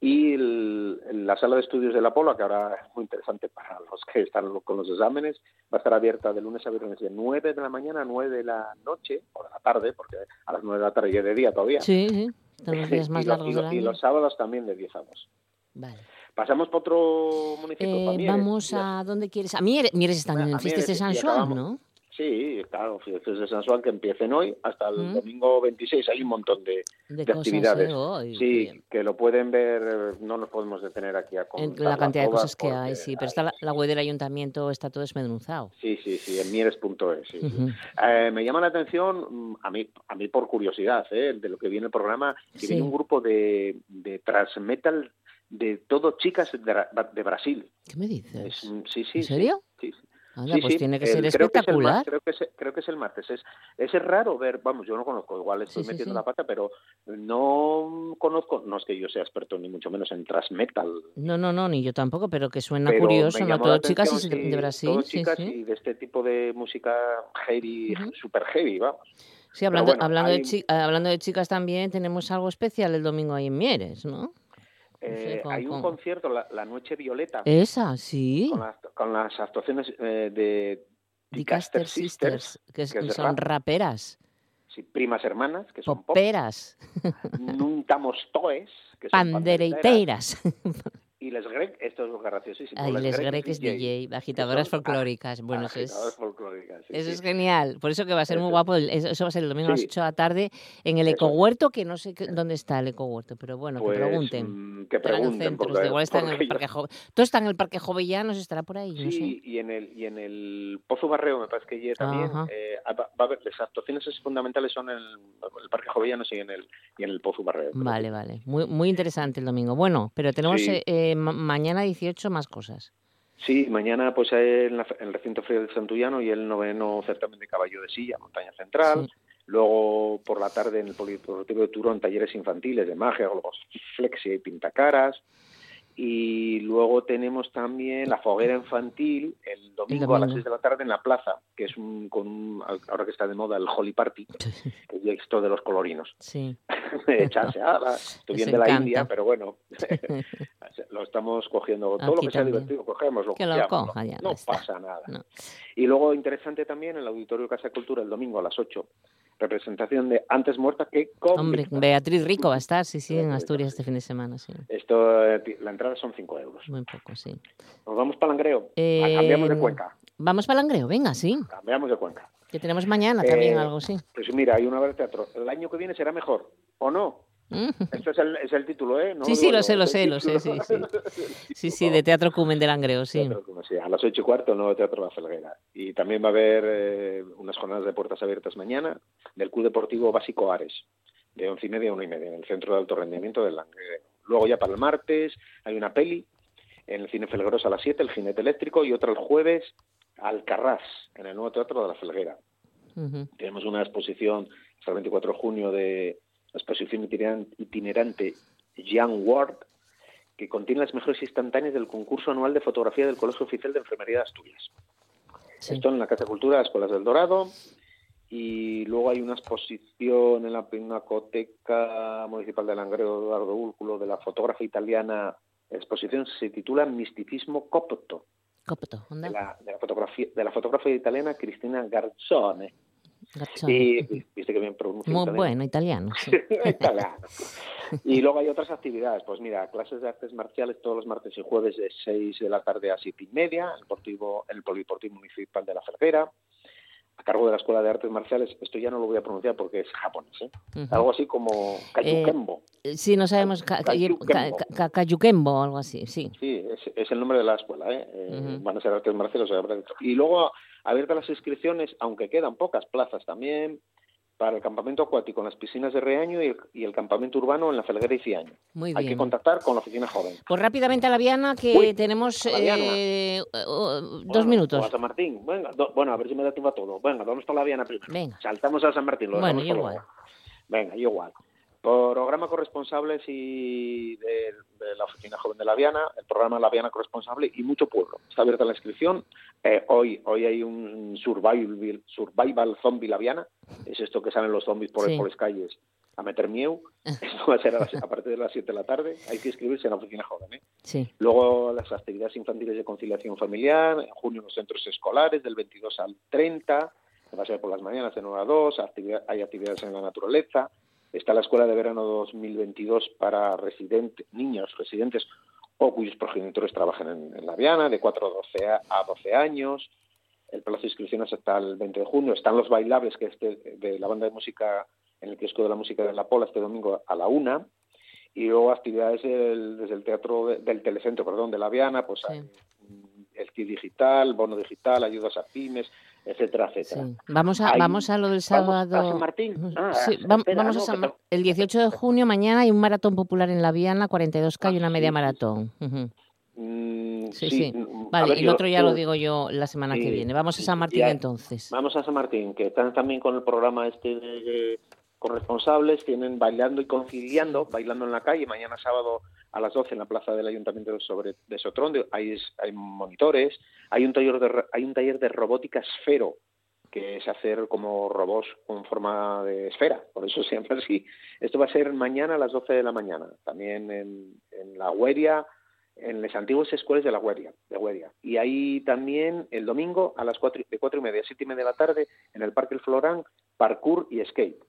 y la sala de estudios del Apolo, que ahora es muy interesante para los que están con los exámenes, va a estar abierta de lunes a viernes de 9 de la mañana a 9 de la noche, o de la tarde, porque a las 9 de la tarde ya de día todavía. Sí, sí, los días [LAUGHS] más largos y, y, los sábados también de 10 a 2. Vale. Pasamos para otro municipio. Eh, vamos a, ¿dónde quieres? A Mieres, Mieres están en Fiestas de San Juan, ¿no? Sí, claro, fiestas de San Juan que empiecen hoy hasta el ¿Mm? domingo 26. Hay un montón de, De de actividades. ¿eh? Ay, qué sí, bien. que lo pueden ver, eh, no nos podemos detener aquí a En contarlas la cantidad de cosas que hay, sí. Pero está la, la web del ayuntamiento, está todo desmenuzado. Sí, sí, sí, en mieres.es. Sí, sí. Ujú. Eh, me llama la atención, mm, a mí, a mí por curiosidad, ¿eh? de lo que viene el programa, que Sí. viene un grupo de, de transmetal de todo chicas de, Bra- de Brasil. ¿Qué me dices? Es un- sí, sí, ¿En serio? sí, sí. Anda, Sí, pues sí, tiene que el- ser creo es el creo, que es, creo que es el martes. Es, es raro ver, vamos, yo no conozco, igual estoy Sí, metiendo la pata, pero no conozco, no es que yo sea experto ni mucho menos en transmetal. No, no, no, ni yo tampoco, pero que suena pero curioso, ¿no? Todo chicas y de, Brasil, todo chicas y de este tipo de música heavy, super heavy, vamos. Sí, hablando, bueno, hablando, hay- de hablando de chicas también, tenemos algo especial el domingo ahí en Mieres, ¿no? Eh, hay un con- concierto, la, la Noche Violeta, Esa, sí. con, las, con las actuaciones eh, de Dicaster Sisters, Sisters, que, es- son rap. raperas, sí, primas hermanas, que son pop, poperas, Nuntamos Toes, que son pandereiteras. [LAUGHS] y les grec, esto es graciosísimo. Ay, les grec Greg es DJ, agitadoras que son folclóricas. Bueno, eso agitadoras es, folclóricas, sí, eso sí. es genial. Por eso que va a ser muy Eso- guapo. el- Eso va a ser el domingo a las Sí. 8 de la tarde en el. Ecohuerto, que no sé qué- dónde está el Ecohuerto, pero bueno, Pues, que pregunten. mm, que Estará en el pregunten, centro, porque- igual está en el Parque Jove- Todo está en el Parque Jovellanos, estará por ahí, no sé. Sí, y en el y en el Pozo Barreo me parece que allí también eh, va, va a haber las actuaciones fundamentales son en el, el Parque Jovellanos y en el y en el Pozo Barreo. Vale, que- vale. Muy, muy interesante el domingo. Bueno, pero tenemos Sí. eh, eh, ma- mañana 18 más cosas. Sí, mañana pues en, la- en el recinto frío del Santullano y el noveno certamen de caballo de silla, montaña central. Sí. Luego por la tarde en el Polideportivo de Turón talleres infantiles de magia, globos flexia y pintacaras. Y luego tenemos también la foguera infantil el domingo, a las domingo. 6 de la tarde en la plaza, que es un, con un- ahora que está de moda el Holly Party, que ya es esto de los colorinos. Sí. [LAUGHS] Echarse, ah, [LAUGHS] estoy bien de la encanta. India, pero bueno, [LAUGHS] lo estamos cogiendo. Todo lo que sea divertido, cogemos, lo Que lo coja, ya, no pasa nada. No. Y luego interesante también el Auditorio Casa de Cultura el domingo a las 8, representación de Antes Muerta que Hombre, Convicta. Beatriz Rico va a estar, sí, sí, en Asturias este fin de semana, sí. Esto, eh, la entrada son 5 euros. Muy poco, sí. Nos vamos para Langreo. Eh, cambiamos de Cuenca. Vamos para Langreo, venga, sí. Cambiamos de Cuenca. Que tenemos mañana también Eh, algo, sí. Pues mira, hay una obra de teatro. El año que viene será mejor, ¿o no? Esto es el, es el título, ¿eh? No Sí, sí, lo sé, lo sé, lo sé, sí, sí. [LAUGHS] Sí, sí, de Teatro Cumen de Langreo, sí. Teatro a las ocho y cuarto, el nuevo Teatro La Felguera. Y también va a haber eh, unas jornadas de puertas abiertas mañana del Club Deportivo Básico Ares, de once y media a una y media, en el Centro de Alto Rendimiento del Langreo. Luego ya para el martes hay una peli en el Cine Felgueros a las 7, El Jinete Eléctrico, y otra el jueves, Alcarrás, en el nuevo Teatro de La Felguera. Tenemos una exposición hasta el 24 de junio de exposición itineran- itinerante Young World, que contiene las mejores instantáneas del concurso anual de fotografía del Colegio Oficial de Enfermería de Asturias. Sí. Esto en la Casa de Cultura, Escuelas del Dorado. Y luego hay una exposición en la Pinacoteca Municipal de Langreo, Eduardo Úlculo, de la fotógrafa italiana. La exposición se titula Misticismo Copto, Copto, de onda. la, de la, fotografía, de la fotógrafa italiana Cristina Garzone. Y viste que bien pronuncio Muy italiano. bueno, italiano, sí. [LAUGHS] Italiano. Y luego hay otras actividades, pues mira, clases de artes marciales todos los martes y jueves de 6 de la tarde a 7 y media, el, deportivo, el Polideportivo Municipal de la Ferguera, a cargo de la Escuela de Artes Marciales, esto ya no lo voy a pronunciar porque es japonés, ¿eh? Algo así como Kayukembo. Eh, Sí, no sabemos. Cayuquembo o algo así, sí. Sí, es, es el nombre de la escuela, ¿eh? Eh, van a ser artes marciales. Y luego, abiertas las inscripciones, aunque quedan pocas plazas también, para el campamento acuático en las piscinas de Reaño y el, y el campamento urbano en la Felguera y Ciaño. Muy Hay bien. que contactar con la oficina joven. Pues rápidamente a la Viana, que Uy, tenemos eh, dos Bueno, minutos. o a San Martín. Venga, do- bueno, a ver si me da tiempo a todo. Venga, vamos para la Viana primero. Venga. Saltamos a San Martín. Lo Bueno, yo igual. luego. Venga, yo igual. Programa Corresponsables y de, de la Oficina Joven de la Viana, el programa La Viana Corresponsable y mucho pueblo. Está abierta la inscripción. Eh, hoy hoy hay un survival, survival zombie La Viana. Es esto que salen los zombies por, Sí. por las calles a meter miedo. Esto va a ser a, las- a partir de las 7 de la tarde. Hay que inscribirse en la Oficina Joven. ¿eh? Sí. Luego las actividades infantiles de conciliación familiar, en junio en los centros escolares, del 22 al 30, que va a ser por las mañanas de 9 a 2, actividad- hay actividades en la naturaleza, está la Escuela de Verano 2022 para residentes, niños residentes o cuyos progenitores trabajan en, en la Viana, de 4 a 12, a, a 12 años. el plazo de inscripciones hasta el 20 de junio. Están los bailables, que es de, la banda de música en el Kiosco de la Música de la Pola este domingo a la una. Y luego actividades desde el teatro del Telecentro, perdón, de la Viana, pues hay el kit digital, bono digital, ayudas a pymes, etcétera, etcétera. Vamos a vamos a lo del sábado. ¿Vamos a San Martín? Ah, vamos a San El 18 de junio mañana hay un maratón popular en la Viana, 42K y una media maratón. Mm, sí, sí. Vale, y el otro ya lo digo yo la semana que viene. Vamos a San Martín entonces. Vamos a San Martín, que están también con el programa este de, corresponsables, tienen bailando y conciliando, bailando en la calle, mañana sábado a las 12 en la plaza del Ayuntamiento sobre, de Sotrón, hay, hay monitores, hay un, taller de, hay un taller de robótica esfero, que es hacer como robots con forma de esfera, por eso [LAUGHS] siempre así. Esto va a ser mañana a las 12 de la mañana, también en, la Hueria, en las antiguas escuelas de la Hueria, de Hueria. Y ahí también el domingo a las cuatro, de cuatro y media a siete y media de la tarde en el Parque El Florán, parkour y skate.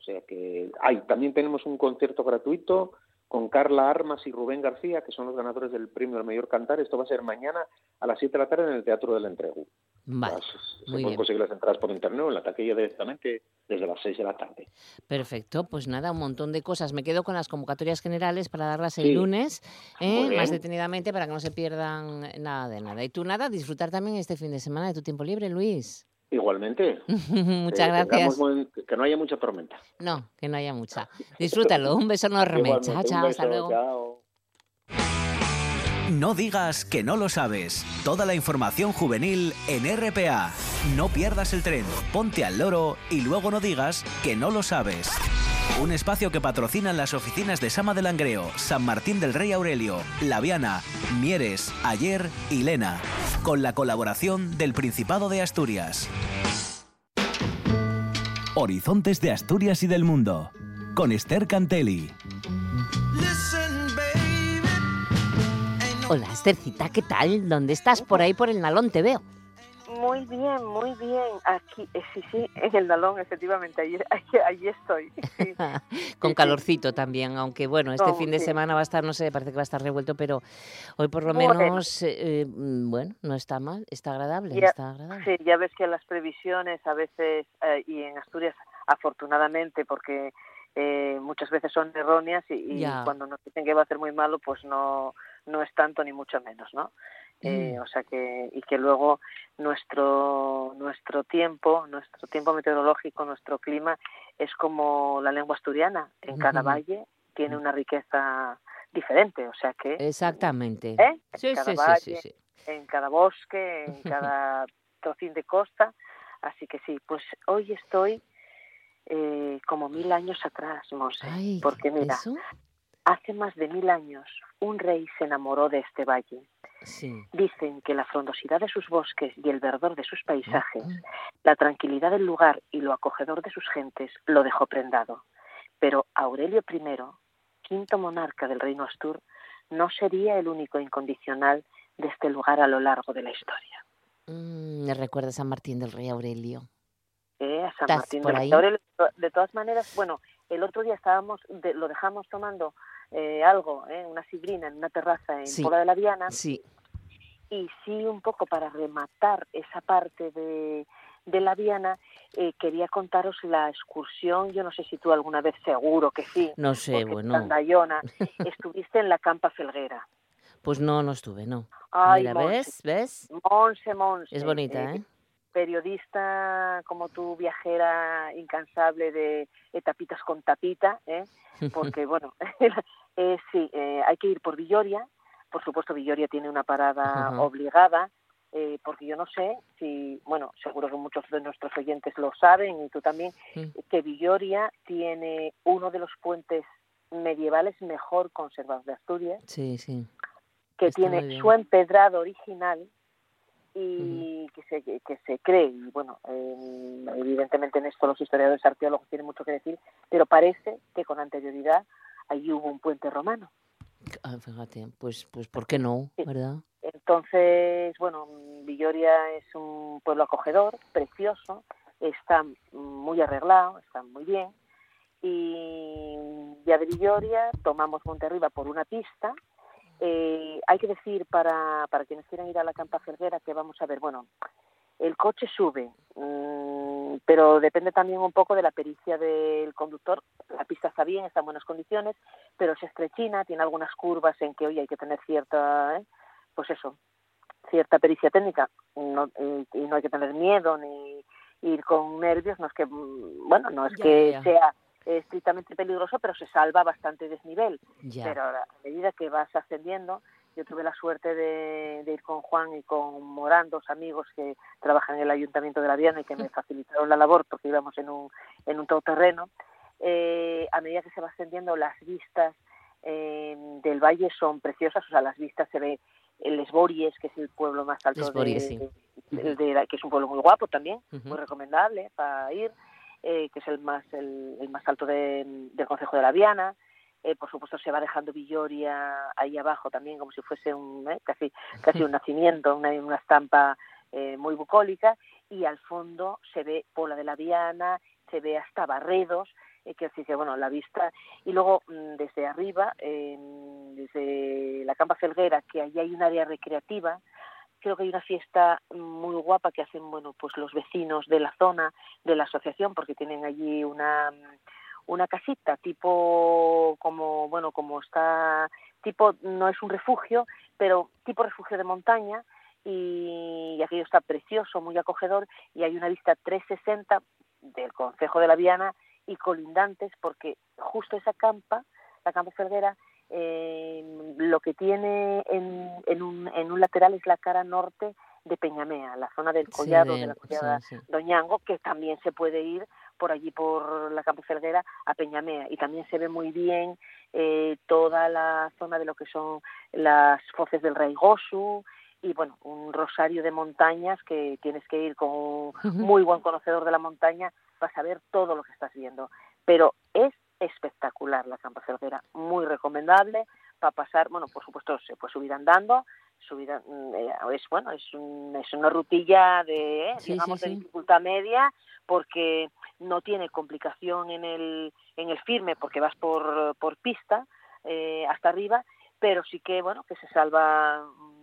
O sea que hay, también tenemos un concierto gratuito con Carla Armas y Rubén García, que son los ganadores del premio al mayor cantar. Esto va a ser mañana a las 7 de la tarde en el Teatro del Entrego. Vale, se pueden conseguir las entradas por internet o en la taquilla directamente desde las 6 de la tarde. Perfecto, pues nada, un montón de cosas. Me quedo con las convocatorias generales para darlas el lunes, ¿eh? más detenidamente para que no se pierdan nada de nada. Y tú nada, disfrutar también este fin de semana de tu tiempo libre, Luis. Igualmente. [LAUGHS] Muchas gracias. que no haya mucha tormenta. No, que no haya mucha. Disfrútalo. Un beso enorme. chao, chao. hasta luego. No digas que no lo sabes. Toda la información juvenil en RPA. No pierdas el tren. Ponte al loro y luego no digas que no lo sabes. Un espacio que patrocinan las oficinas de Sama del Langreo, San Martín del Rey Aurelio, Laviana, Mieres, Ayer y Lena, con la colaboración del Principado de Asturias. Horizontes de Asturias y del Mundo, con Esther Cantelli. Hola Esthercita, ¿qué tal? ¿Dónde estás? Por ahí por el Nalón te veo. Muy bien, muy bien. Aquí, eh, sí, sí, en el Dalón, efectivamente, allí, allí, estoy. [LAUGHS] Con calorcito también, aunque bueno, este fin de semana va a estar, no sé, parece que va a estar revuelto, pero hoy por lo menos, eh, mm, bueno, no está mal, está agradable, está agradable. Sí, ya ves que las previsiones a veces, eh, y en Asturias, afortunadamente, porque muchas veces son erróneas y, y cuando nos dicen que va a ser muy malo, pues no, no es tanto ni mucho menos, ¿no? Eh, mm. o sea que y que luego nuestro nuestro tiempo nuestro tiempo meteorológico nuestro clima es como la lengua asturiana. En cada valle tiene una riqueza diferente o sea que exactamente. ¿eh? en cada valle, en cada bosque en cada [LAUGHS] trocín de costa. Así que sí pues hoy estoy eh, como mil años atrás Monse porque mira hace más de mil años un rey se enamoró de este valle Dicen que la frondosidad de sus bosques y el verdor de sus paisajes, la tranquilidad del lugar y lo acogedor de sus gentes lo dejó prendado. Pero Aurelio I, quinto monarca del reino Astur, no sería el único incondicional de este lugar a lo largo de la historia. Mm, me recuerda a San Martín del Rey Aurelio. Eh, a San Martín del Rey Aurelio. De todas maneras, bueno, el otro día estábamos, lo dejamos tomando eh, algo, eh, una sigrina en una terraza en sí, de la Diana. Sí. Y sí, un poco para rematar esa parte de, de la Diana, eh, quería contaros la excursión. Yo no sé si tú alguna vez, seguro que sí. No sé, bueno. [LAUGHS] estuviste en la Campa Felguera. Pues no, no estuve, no. Ay, Mira, ¿ves? ¿Ves? Monse, Monse. Es bonita, ¿eh? periodista como tú, viajera incansable de etapitas con tapita, ¿eh? [LAUGHS] porque bueno, [LAUGHS] eh, sí, eh, hay que ir por Villoria, por supuesto Villoria tiene una parada obligada, eh, porque yo no sé si, bueno, seguro que muchos de nuestros oyentes lo saben y tú también, que Villoria tiene uno de los puentes medievales mejor conservados de Asturias, sí, sí. que tiene su empedrado original, y que, se, que se cree, y bueno, evidentemente en esto los historiadores arqueólogos tienen mucho que decir, pero parece que con anterioridad allí hubo un puente romano. Ah, fíjate, pues, pues ¿por qué no? ¿Verdad? Entonces, bueno, Villoria es un pueblo acogedor, precioso, está muy arreglado, está muy bien. Y ya de Villoria tomamos Monte Arriba por una pista eh, hay que decir para, para quienes quieran ir a la Campa Ferguera que vamos a ver, bueno, el coche sube, mm, pero depende también un poco de la pericia del conductor. La pista está bien, está en buenas condiciones, pero se estrechina, tiene algunas curvas en que hoy hay que tener cierta, ¿eh? pues eso, cierta pericia técnica no, y, no hay que tener miedo ni ir con nervios, no es que, mm, bueno, no es que sea estrictamente peligroso, pero se salva bastante desnivel. Pero a medida que vas ascendiendo, yo tuve la suerte de, ir con Juan y con Morán, dos amigos que trabajan en el Ayuntamiento de La Viana y que me [LAUGHS] facilitaron la labor porque íbamos en un, en un todoterreno. Eh, a medida que se va ascendiendo, las vistas eh, del valle son preciosas, o sea, las vistas se ve el Esbories, que es el pueblo más alto de, que es un pueblo muy guapo también, muy recomendable para ir, eh, que es el más el, más alto del Consejo de la Viana. Eh, por supuesto se va dejando Villoria ahí abajo también como si fuese un eh, casi [LAUGHS] casi un nacimiento una, una estampa eh, muy bucólica y al fondo se ve Pola de la Viana se ve hasta Barredos eh, que así que bueno la vista y luego mm, desde arriba desde la Campa Felguera que allí hay un área recreativa creo que hay una fiesta muy guapa que hacen bueno pues los vecinos de la zona de la asociación porque tienen allí una una casita tipo como bueno como está tipo no es un refugio pero tipo refugio de montaña y, aquello está precioso muy acogedor y hay una vista 360 del concejo de la Viana y colindantes porque justo esa campa la campa Ferguera eh, lo que tiene en, en, un, en un lateral es la cara norte de Peñamea, la zona del collado de la collada Doñango, que también se puede ir por allí por la Campo Felguera a Peñamea y también se ve muy bien eh, toda la zona de lo que son las foces del Raigosu y bueno, un rosario de montañas que tienes que ir con un muy buen conocedor de la montaña para saber todo lo que estás viendo. Pero es espectacular la Campa Felguera, muy recomendable para pasar, bueno, por supuesto se puede subir andando, subida mm, eh, es bueno es, es una rutilla de eh, digamos de dificultad media porque no tiene complicación en el en el firme porque vas por por pista eh, hasta arriba pero sí que bueno que se salva un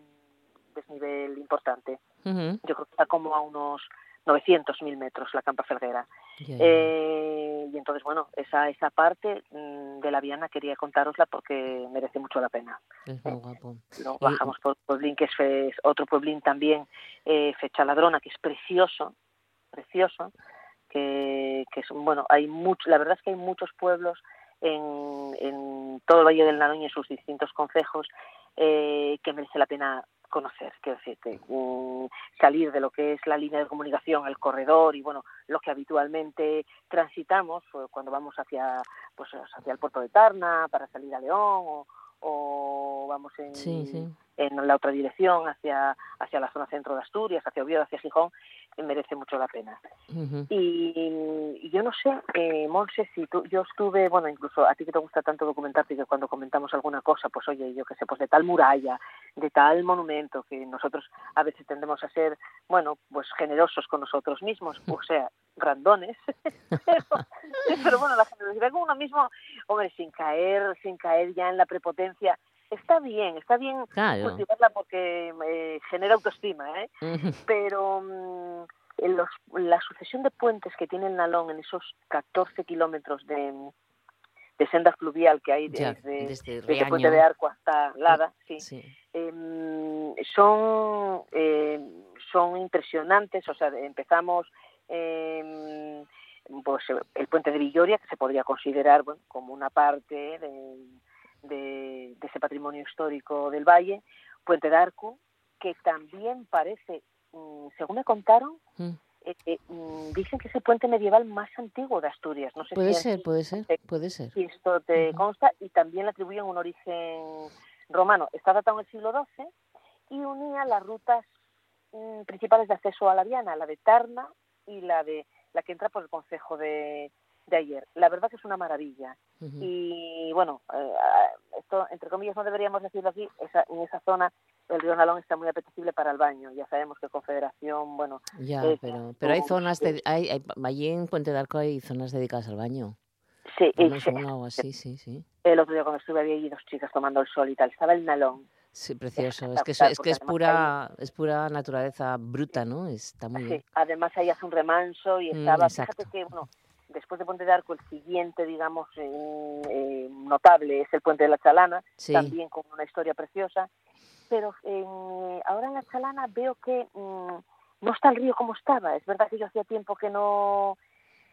desnivel importante. Yo creo que está como a unos 900.000 metros la Campa Ferguera. Eh, y entonces, bueno, esa, esa parte mm, de la Viana quería contárosla porque merece mucho la pena. Es muy guapo. Luego bajamos por Pueblín, que es, otro Pueblín también, eh, Fecha Ladrona, que es precioso, precioso, que, que es, bueno, hay mucho, la verdad es que hay muchos pueblos en, en todo el Valle del Nalón y en sus distintos concejos eh, que merece la pena conocer, quiero decir, que, mm, salir de lo que es la línea de comunicación, el corredor y bueno, lo que habitualmente transitamos pues, cuando vamos hacia pues hacia el puerto de Tarna para salir a León o vamos en, en la otra dirección hacia hacia la zona centro de Asturias, hacia Oviedo, hacia Gijón, merece mucho la pena. y, yo no sé, eh, Monse, si tú, yo estuve, bueno, incluso a ti que te gusta tanto documentarte que cuando comentamos alguna cosa, pues oye, yo qué sé, pues de tal muralla, de tal monumento, que nosotros a veces tendemos a ser, bueno, pues generosos con nosotros mismos, o sea, grandones, [LAUGHS] pero, bueno, la generosidad con uno mismo, hombre, sin caer, sin caer ya en la prepotencia, está bien, está bien cultivarla porque eh, genera autoestima, ¿eh? Pero mm, en los, la sucesión de puentes que tiene el Nalón en esos 14 kilómetros de, de senda fluvial que hay desde, desde, Puente de Arco hasta Lada, sí, em, son, em, son impresionantes, o sea, empezamos... Eh, pues el puente de Villoria, que se podría considerar bueno, como una parte de, de, ese patrimonio histórico del valle, Puente de Arco, que también parece, mm, según me contaron, mm. Eh, eh, mm, dicen que es el puente medieval más antiguo de Asturias. No sé puede ser, puede ser, puede ser. Y esto te consta y también le atribuyen un origen romano. Está datado en el siglo XII y unía las rutas principales de acceso a la Viana, la de Tarna y la de la que entra por el concejo de, de ayer. La verdad que es una maravilla. Y bueno, eh, esto entre comillas no deberíamos decirlo aquí, esa, en esa zona el río Nalón está muy apetecible para el baño. Ya sabemos que Confederación, bueno... Ya, pero, pero hay zonas, de, hay, hay, allí en Puente de Arco hay zonas dedicadas al baño. Sí, y, sí, así, sí, sí. El otro día cuando estuve había allí dos chicas tomando el sol y tal, estaba el Nalón. Sí, precioso. Es que, es, que es pura es pura naturaleza bruta, ¿no? Está muy sí. Además ahí hace un remanso y mm, estaba, fíjate que, bueno, después de Puente de Arco, el siguiente, digamos, eh, notable es el Puente de la Chalana, también con una historia preciosa. Pero ahora en la Chalana veo que mm, no está el río como estaba. Es verdad que yo hacía tiempo que no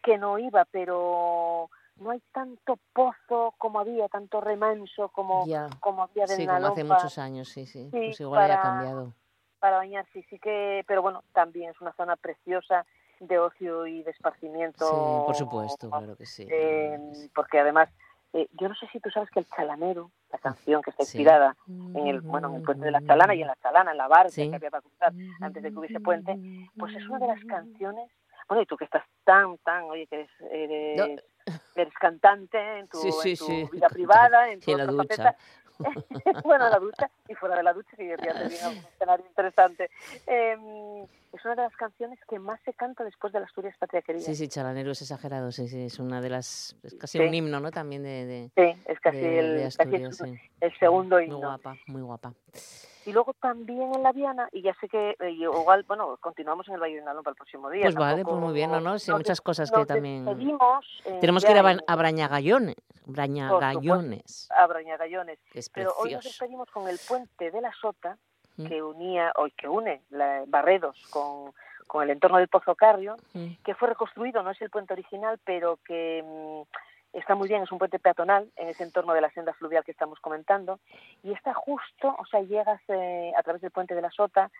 que no iba, pero no hay tanto pozo como había, tanto remanso como, como había de Sí, como hace muchos años, sí, sí. pues igual ya ha cambiado. Para bañar, sí, sí que, pero bueno, también es una zona preciosa de ocio y de esparcimiento. Sí, por supuesto, claro que sí. Eh, porque además, eh, yo no sé si tú sabes que el Chalanero, la canción que está inspirada en el bueno en el puente de la Chalana y en la Chalana, en la barca que había para cruzar antes de que hubiese puente, pues es una de las canciones bueno, y tú que estás tan, tan, oye, que eres, eres, cantante en tu, vida privada, en [LAUGHS] tu la ducha. [LAUGHS] bueno, la ducha y fuera de la ducha, que ya tenía un escenario interesante. Em, es una de las canciones que más se canta después de las Asturias Patria Querida. Sí, sí, Chalanero es exagerado, sí, sí, es una de las, es casi un himno, ¿no? También de, sí, es casi, el, el, segundo himno. Muy guapa, muy guapa. Y luego también en la Viana, y ya sé que eh, igual, bueno, continuamos en el Valle de Nalón para el próximo día. Pues vale, pues muy bien, ¿no? no? Sí, muchas cosas que también... Tenemos que ir a, a Brañagallones. Brañagallones. A Brañagallones. Pero hoy nos despedimos con el puente de la Sota, mm. que unía, hoy que une la, Barredos con, con el entorno del Pozo Carrio, mm. que fue reconstruido, no es el puente original, pero que... Mm, está muy bien, es un puente peatonal en ese entorno de la senda fluvial que estamos comentando, y está justo, o sea, llegas eh, a través del puente de la Sota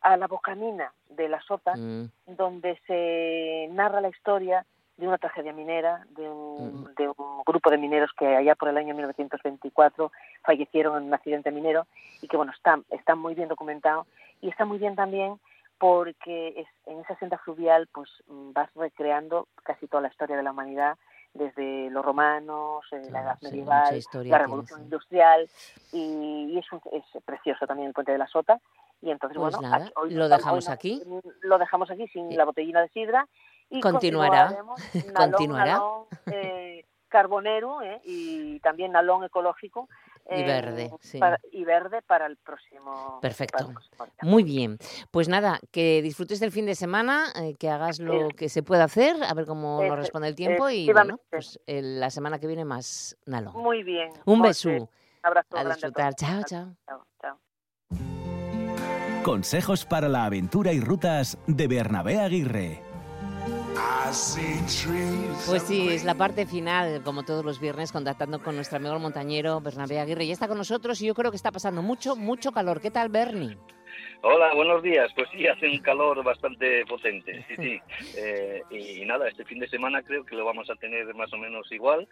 a la bocamina de la Sota, mm. donde se narra la historia de una tragedia minera, de un, mm. de un, grupo de mineros que allá por el año 1924 fallecieron en un accidente minero y que, bueno, está, está muy bien documentado y está muy bien también porque en esa senda fluvial pues vas recreando casi toda la historia de la humanidad desde los romanos, eh, la edad medieval, la revolución industrial y, es, es, precioso también el puente de la Sota. Y entonces, pues bueno, nada, lo dejamos aquí. Lo dejamos aquí sin la botellina de sidra. Y continuará. [LAUGHS] continuará. Eh, carbonero eh, y también nalón ecológico y verde, sí. y verde para el próximo. Perfecto. Muy bien. Pues nada, que disfrutes del fin de semana, eh, que hagas lo que se pueda hacer, a ver cómo nos responde el tiempo y bueno, pues la semana que viene más Nalo. Muy bien. Un beso. Abrazo a disfrutar. Chao, chao. Chao, Consejos para la aventura y rutas de Bernabé Aguirre. Pues sí, es la parte final, como todos los viernes, contactando con nuestro amigo montañero Bernabé Aguirre. Ya está con nosotros y yo creo que está pasando mucho, mucho calor. ¿Qué tal, Bernie? Hola, buenos días. Pues sí, hace un calor bastante potente. Sí, [LAUGHS] sí. Eh, y nada, este fin de semana creo que lo vamos a tener más o menos igual.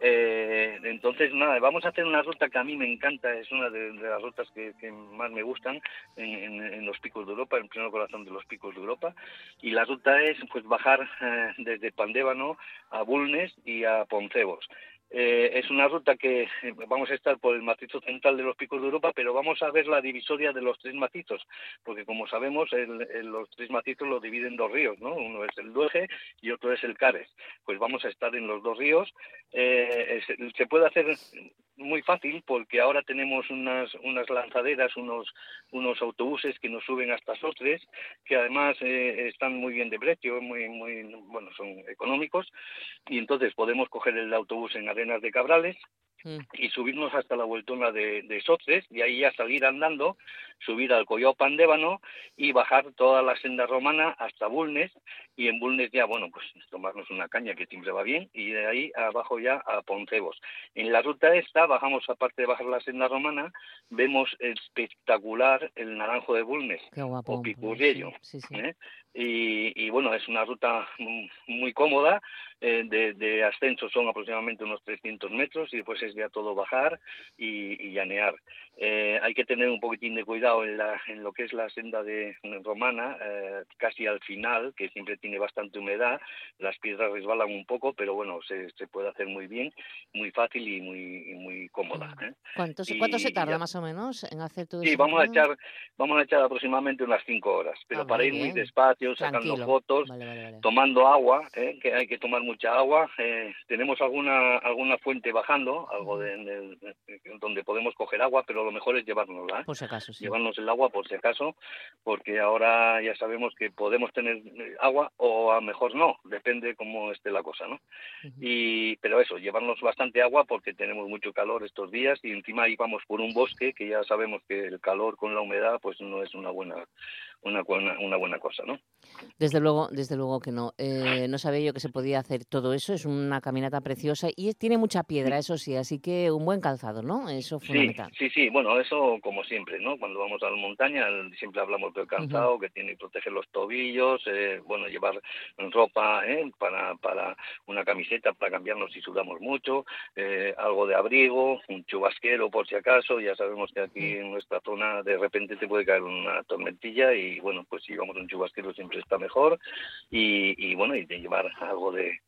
Eh, entonces, nada, vamos a hacer una ruta que a mí me encanta, es una de, las rutas que, más me gustan en, los picos de Europa, en el primer corazón de los picos de Europa. Y la ruta es pues bajar eh, desde Pandévano a Bulnes y a Poncebos. Eh, es una ruta que eh, vamos a estar por el macizo central de los picos de Europa, pero vamos a ver la divisoria de los tres macizos, porque como sabemos, los tres macizos los dividen dos ríos, ¿no? Uno es el Dueje y otro es el Cares. Pues vamos a estar en los dos ríos. Eh, se puede hacer muy fácil porque ahora tenemos unas, unas lanzaderas, unos, unos autobuses que nos suben hasta Sotres, que además están muy bien de precio, muy, muy, bueno, son económicos, y entonces podemos coger el autobús en de Cabrales mm. y subirnos hasta la vueltona de, de Sotres y ahí ya salir andando, subir al Collao Pandébano y bajar toda la senda romana hasta Bulnes y en Bulnes ya, bueno, pues tomarnos una caña que siempre va bien y de ahí abajo ya a Poncebos. En la ruta esta, bajamos aparte de bajar la senda romana, vemos espectacular el Naranjo de Bulnes o Picurriello. ¿eh? Y, bueno, es una ruta muy cómoda, eh, de, ascenso son aproximadamente unos 300 metros y después es ya todo bajar y, llanear. Eh, hay que tener un poquitín de cuidado en, la, en lo que es la senda de romana, eh, casi al final, que siempre tiene bastante humedad, las piedras resbalan un poco, pero bueno, se, se puede hacer muy bien, muy fácil y muy, muy cómoda. ¿Cuánto, ¿Cuánto, se tarda más o menos en hacer todo Sí, vamos a, echar, vamos a echar aproximadamente unas 5 horas, pero ah, para ir muy despacio despacio, sacando fotos, tomando agua, ¿eh? que hay que tomar mucha agua. Eh, tenemos alguna alguna fuente bajando, algo de, donde podemos coger agua, pero lo mejor es llevárnosla. ¿eh? Por si acaso, sí. Llevarnos el agua por si acaso, porque ahora ya sabemos que podemos tener agua o a lo mejor no, depende cómo esté la cosa, ¿no? Y pero eso, llevarnos bastante agua porque tenemos mucho calor estos días y encima ahí vamos por un bosque que ya sabemos que el calor con la humedad pues no es una buena una, una buena cosa, ¿no? Desde luego, desde luego que no. Eh, no sabía yo que se podía hacer todo eso. Es una caminata preciosa y tiene mucha piedra, eso sí. Así que un buen calzado, ¿no? Eso fundamental. Sí, sí, Bueno, eso como siempre, ¿no? Cuando vamos a la montaña siempre hablamos del calzado, que tiene que proteger los tobillos, eh, bueno, llevar ropa ¿eh? para, para una camiseta para cambiarnos si sudamos mucho, eh, algo de abrigo, un chubasquero por si acaso. Ya sabemos que aquí en nuestra zona de repente te puede caer una tormentilla y y bueno, pues si vamos a un chubasquero siempre está mejor y, bueno, y de llevar algo de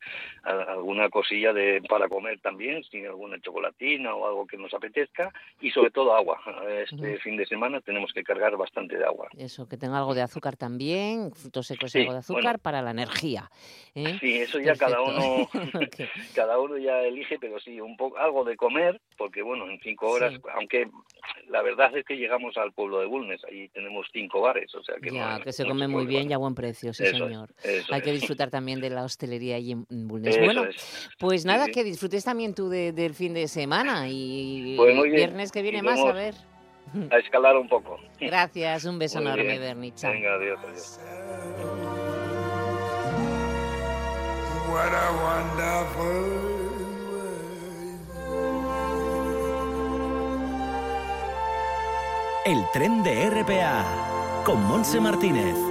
alguna cosilla de para comer también, sin alguna chocolatina o algo que nos apetezca y sobre todo agua. Este fin de semana tenemos que cargar bastante de agua. Eso, que tenga algo de azúcar también, frutos secos y algo de azúcar para la energía. ¿eh? Sí, eso ya cada uno [LAUGHS] [LAUGHS] cada uno ya elige, pero sí, un poco algo de comer, porque bueno, en cinco horas, aunque la verdad es que llegamos al pueblo de Bulnes, ahí tenemos cinco bares, o sea que, ya, que se come muy bien y a buen precio, sí señor. Hay que disfrutar también de la hostelería allí en Bulnes. bueno, pues nada, que disfrutes también tú del fin de semana y el viernes que viene más, a ver. A escalar un poco. [LAUGHS] Gracias, un beso enorme, Bernie. Venga, adiós, adiós. El tren de RPA con Monse Martínez.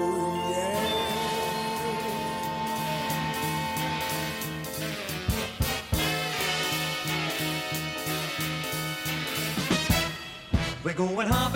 huh?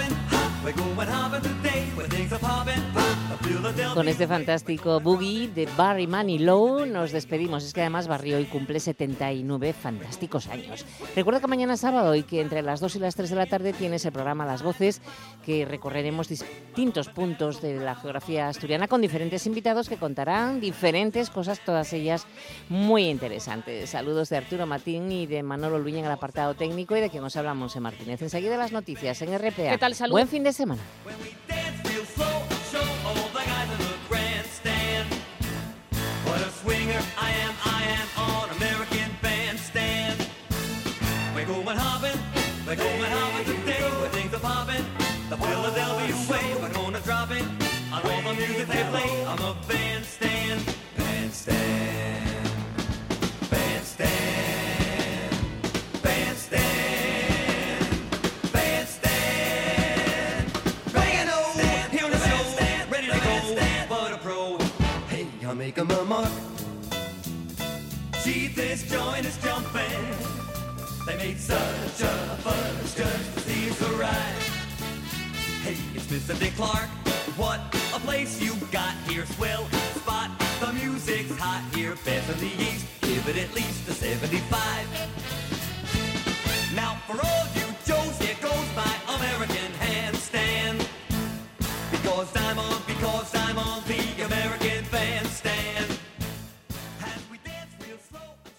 Con este fantástico boogie de Barry Manilow nos despedimos. Es que además Barry hoy cumple 79 fantásticos años. Recuerda que mañana sábado y que entre las 2 y las 3 de la tarde tienes el programa Las Voces, que recorreremos distintos puntos de la geografía asturiana con diferentes invitados que contarán diferentes cosas, todas ellas muy interesantes. Saludos de Arturo Matín y de Manolo Luña en el apartado técnico y de quien nos hablamos en Martínez. Enseguida las noticias en RPA. ¿Qué tal, salud? Buen fin de semana. We're going make him a mark. See this joint is jumping. They made such a fuss just to see us arrive. Hey, it's Mr. Dick Clark. What a place you got here. Swell spot. The music's hot here. Best in the East. Give it at least a 75. Now for all you Joes, here goes by American handstand. Because I'm on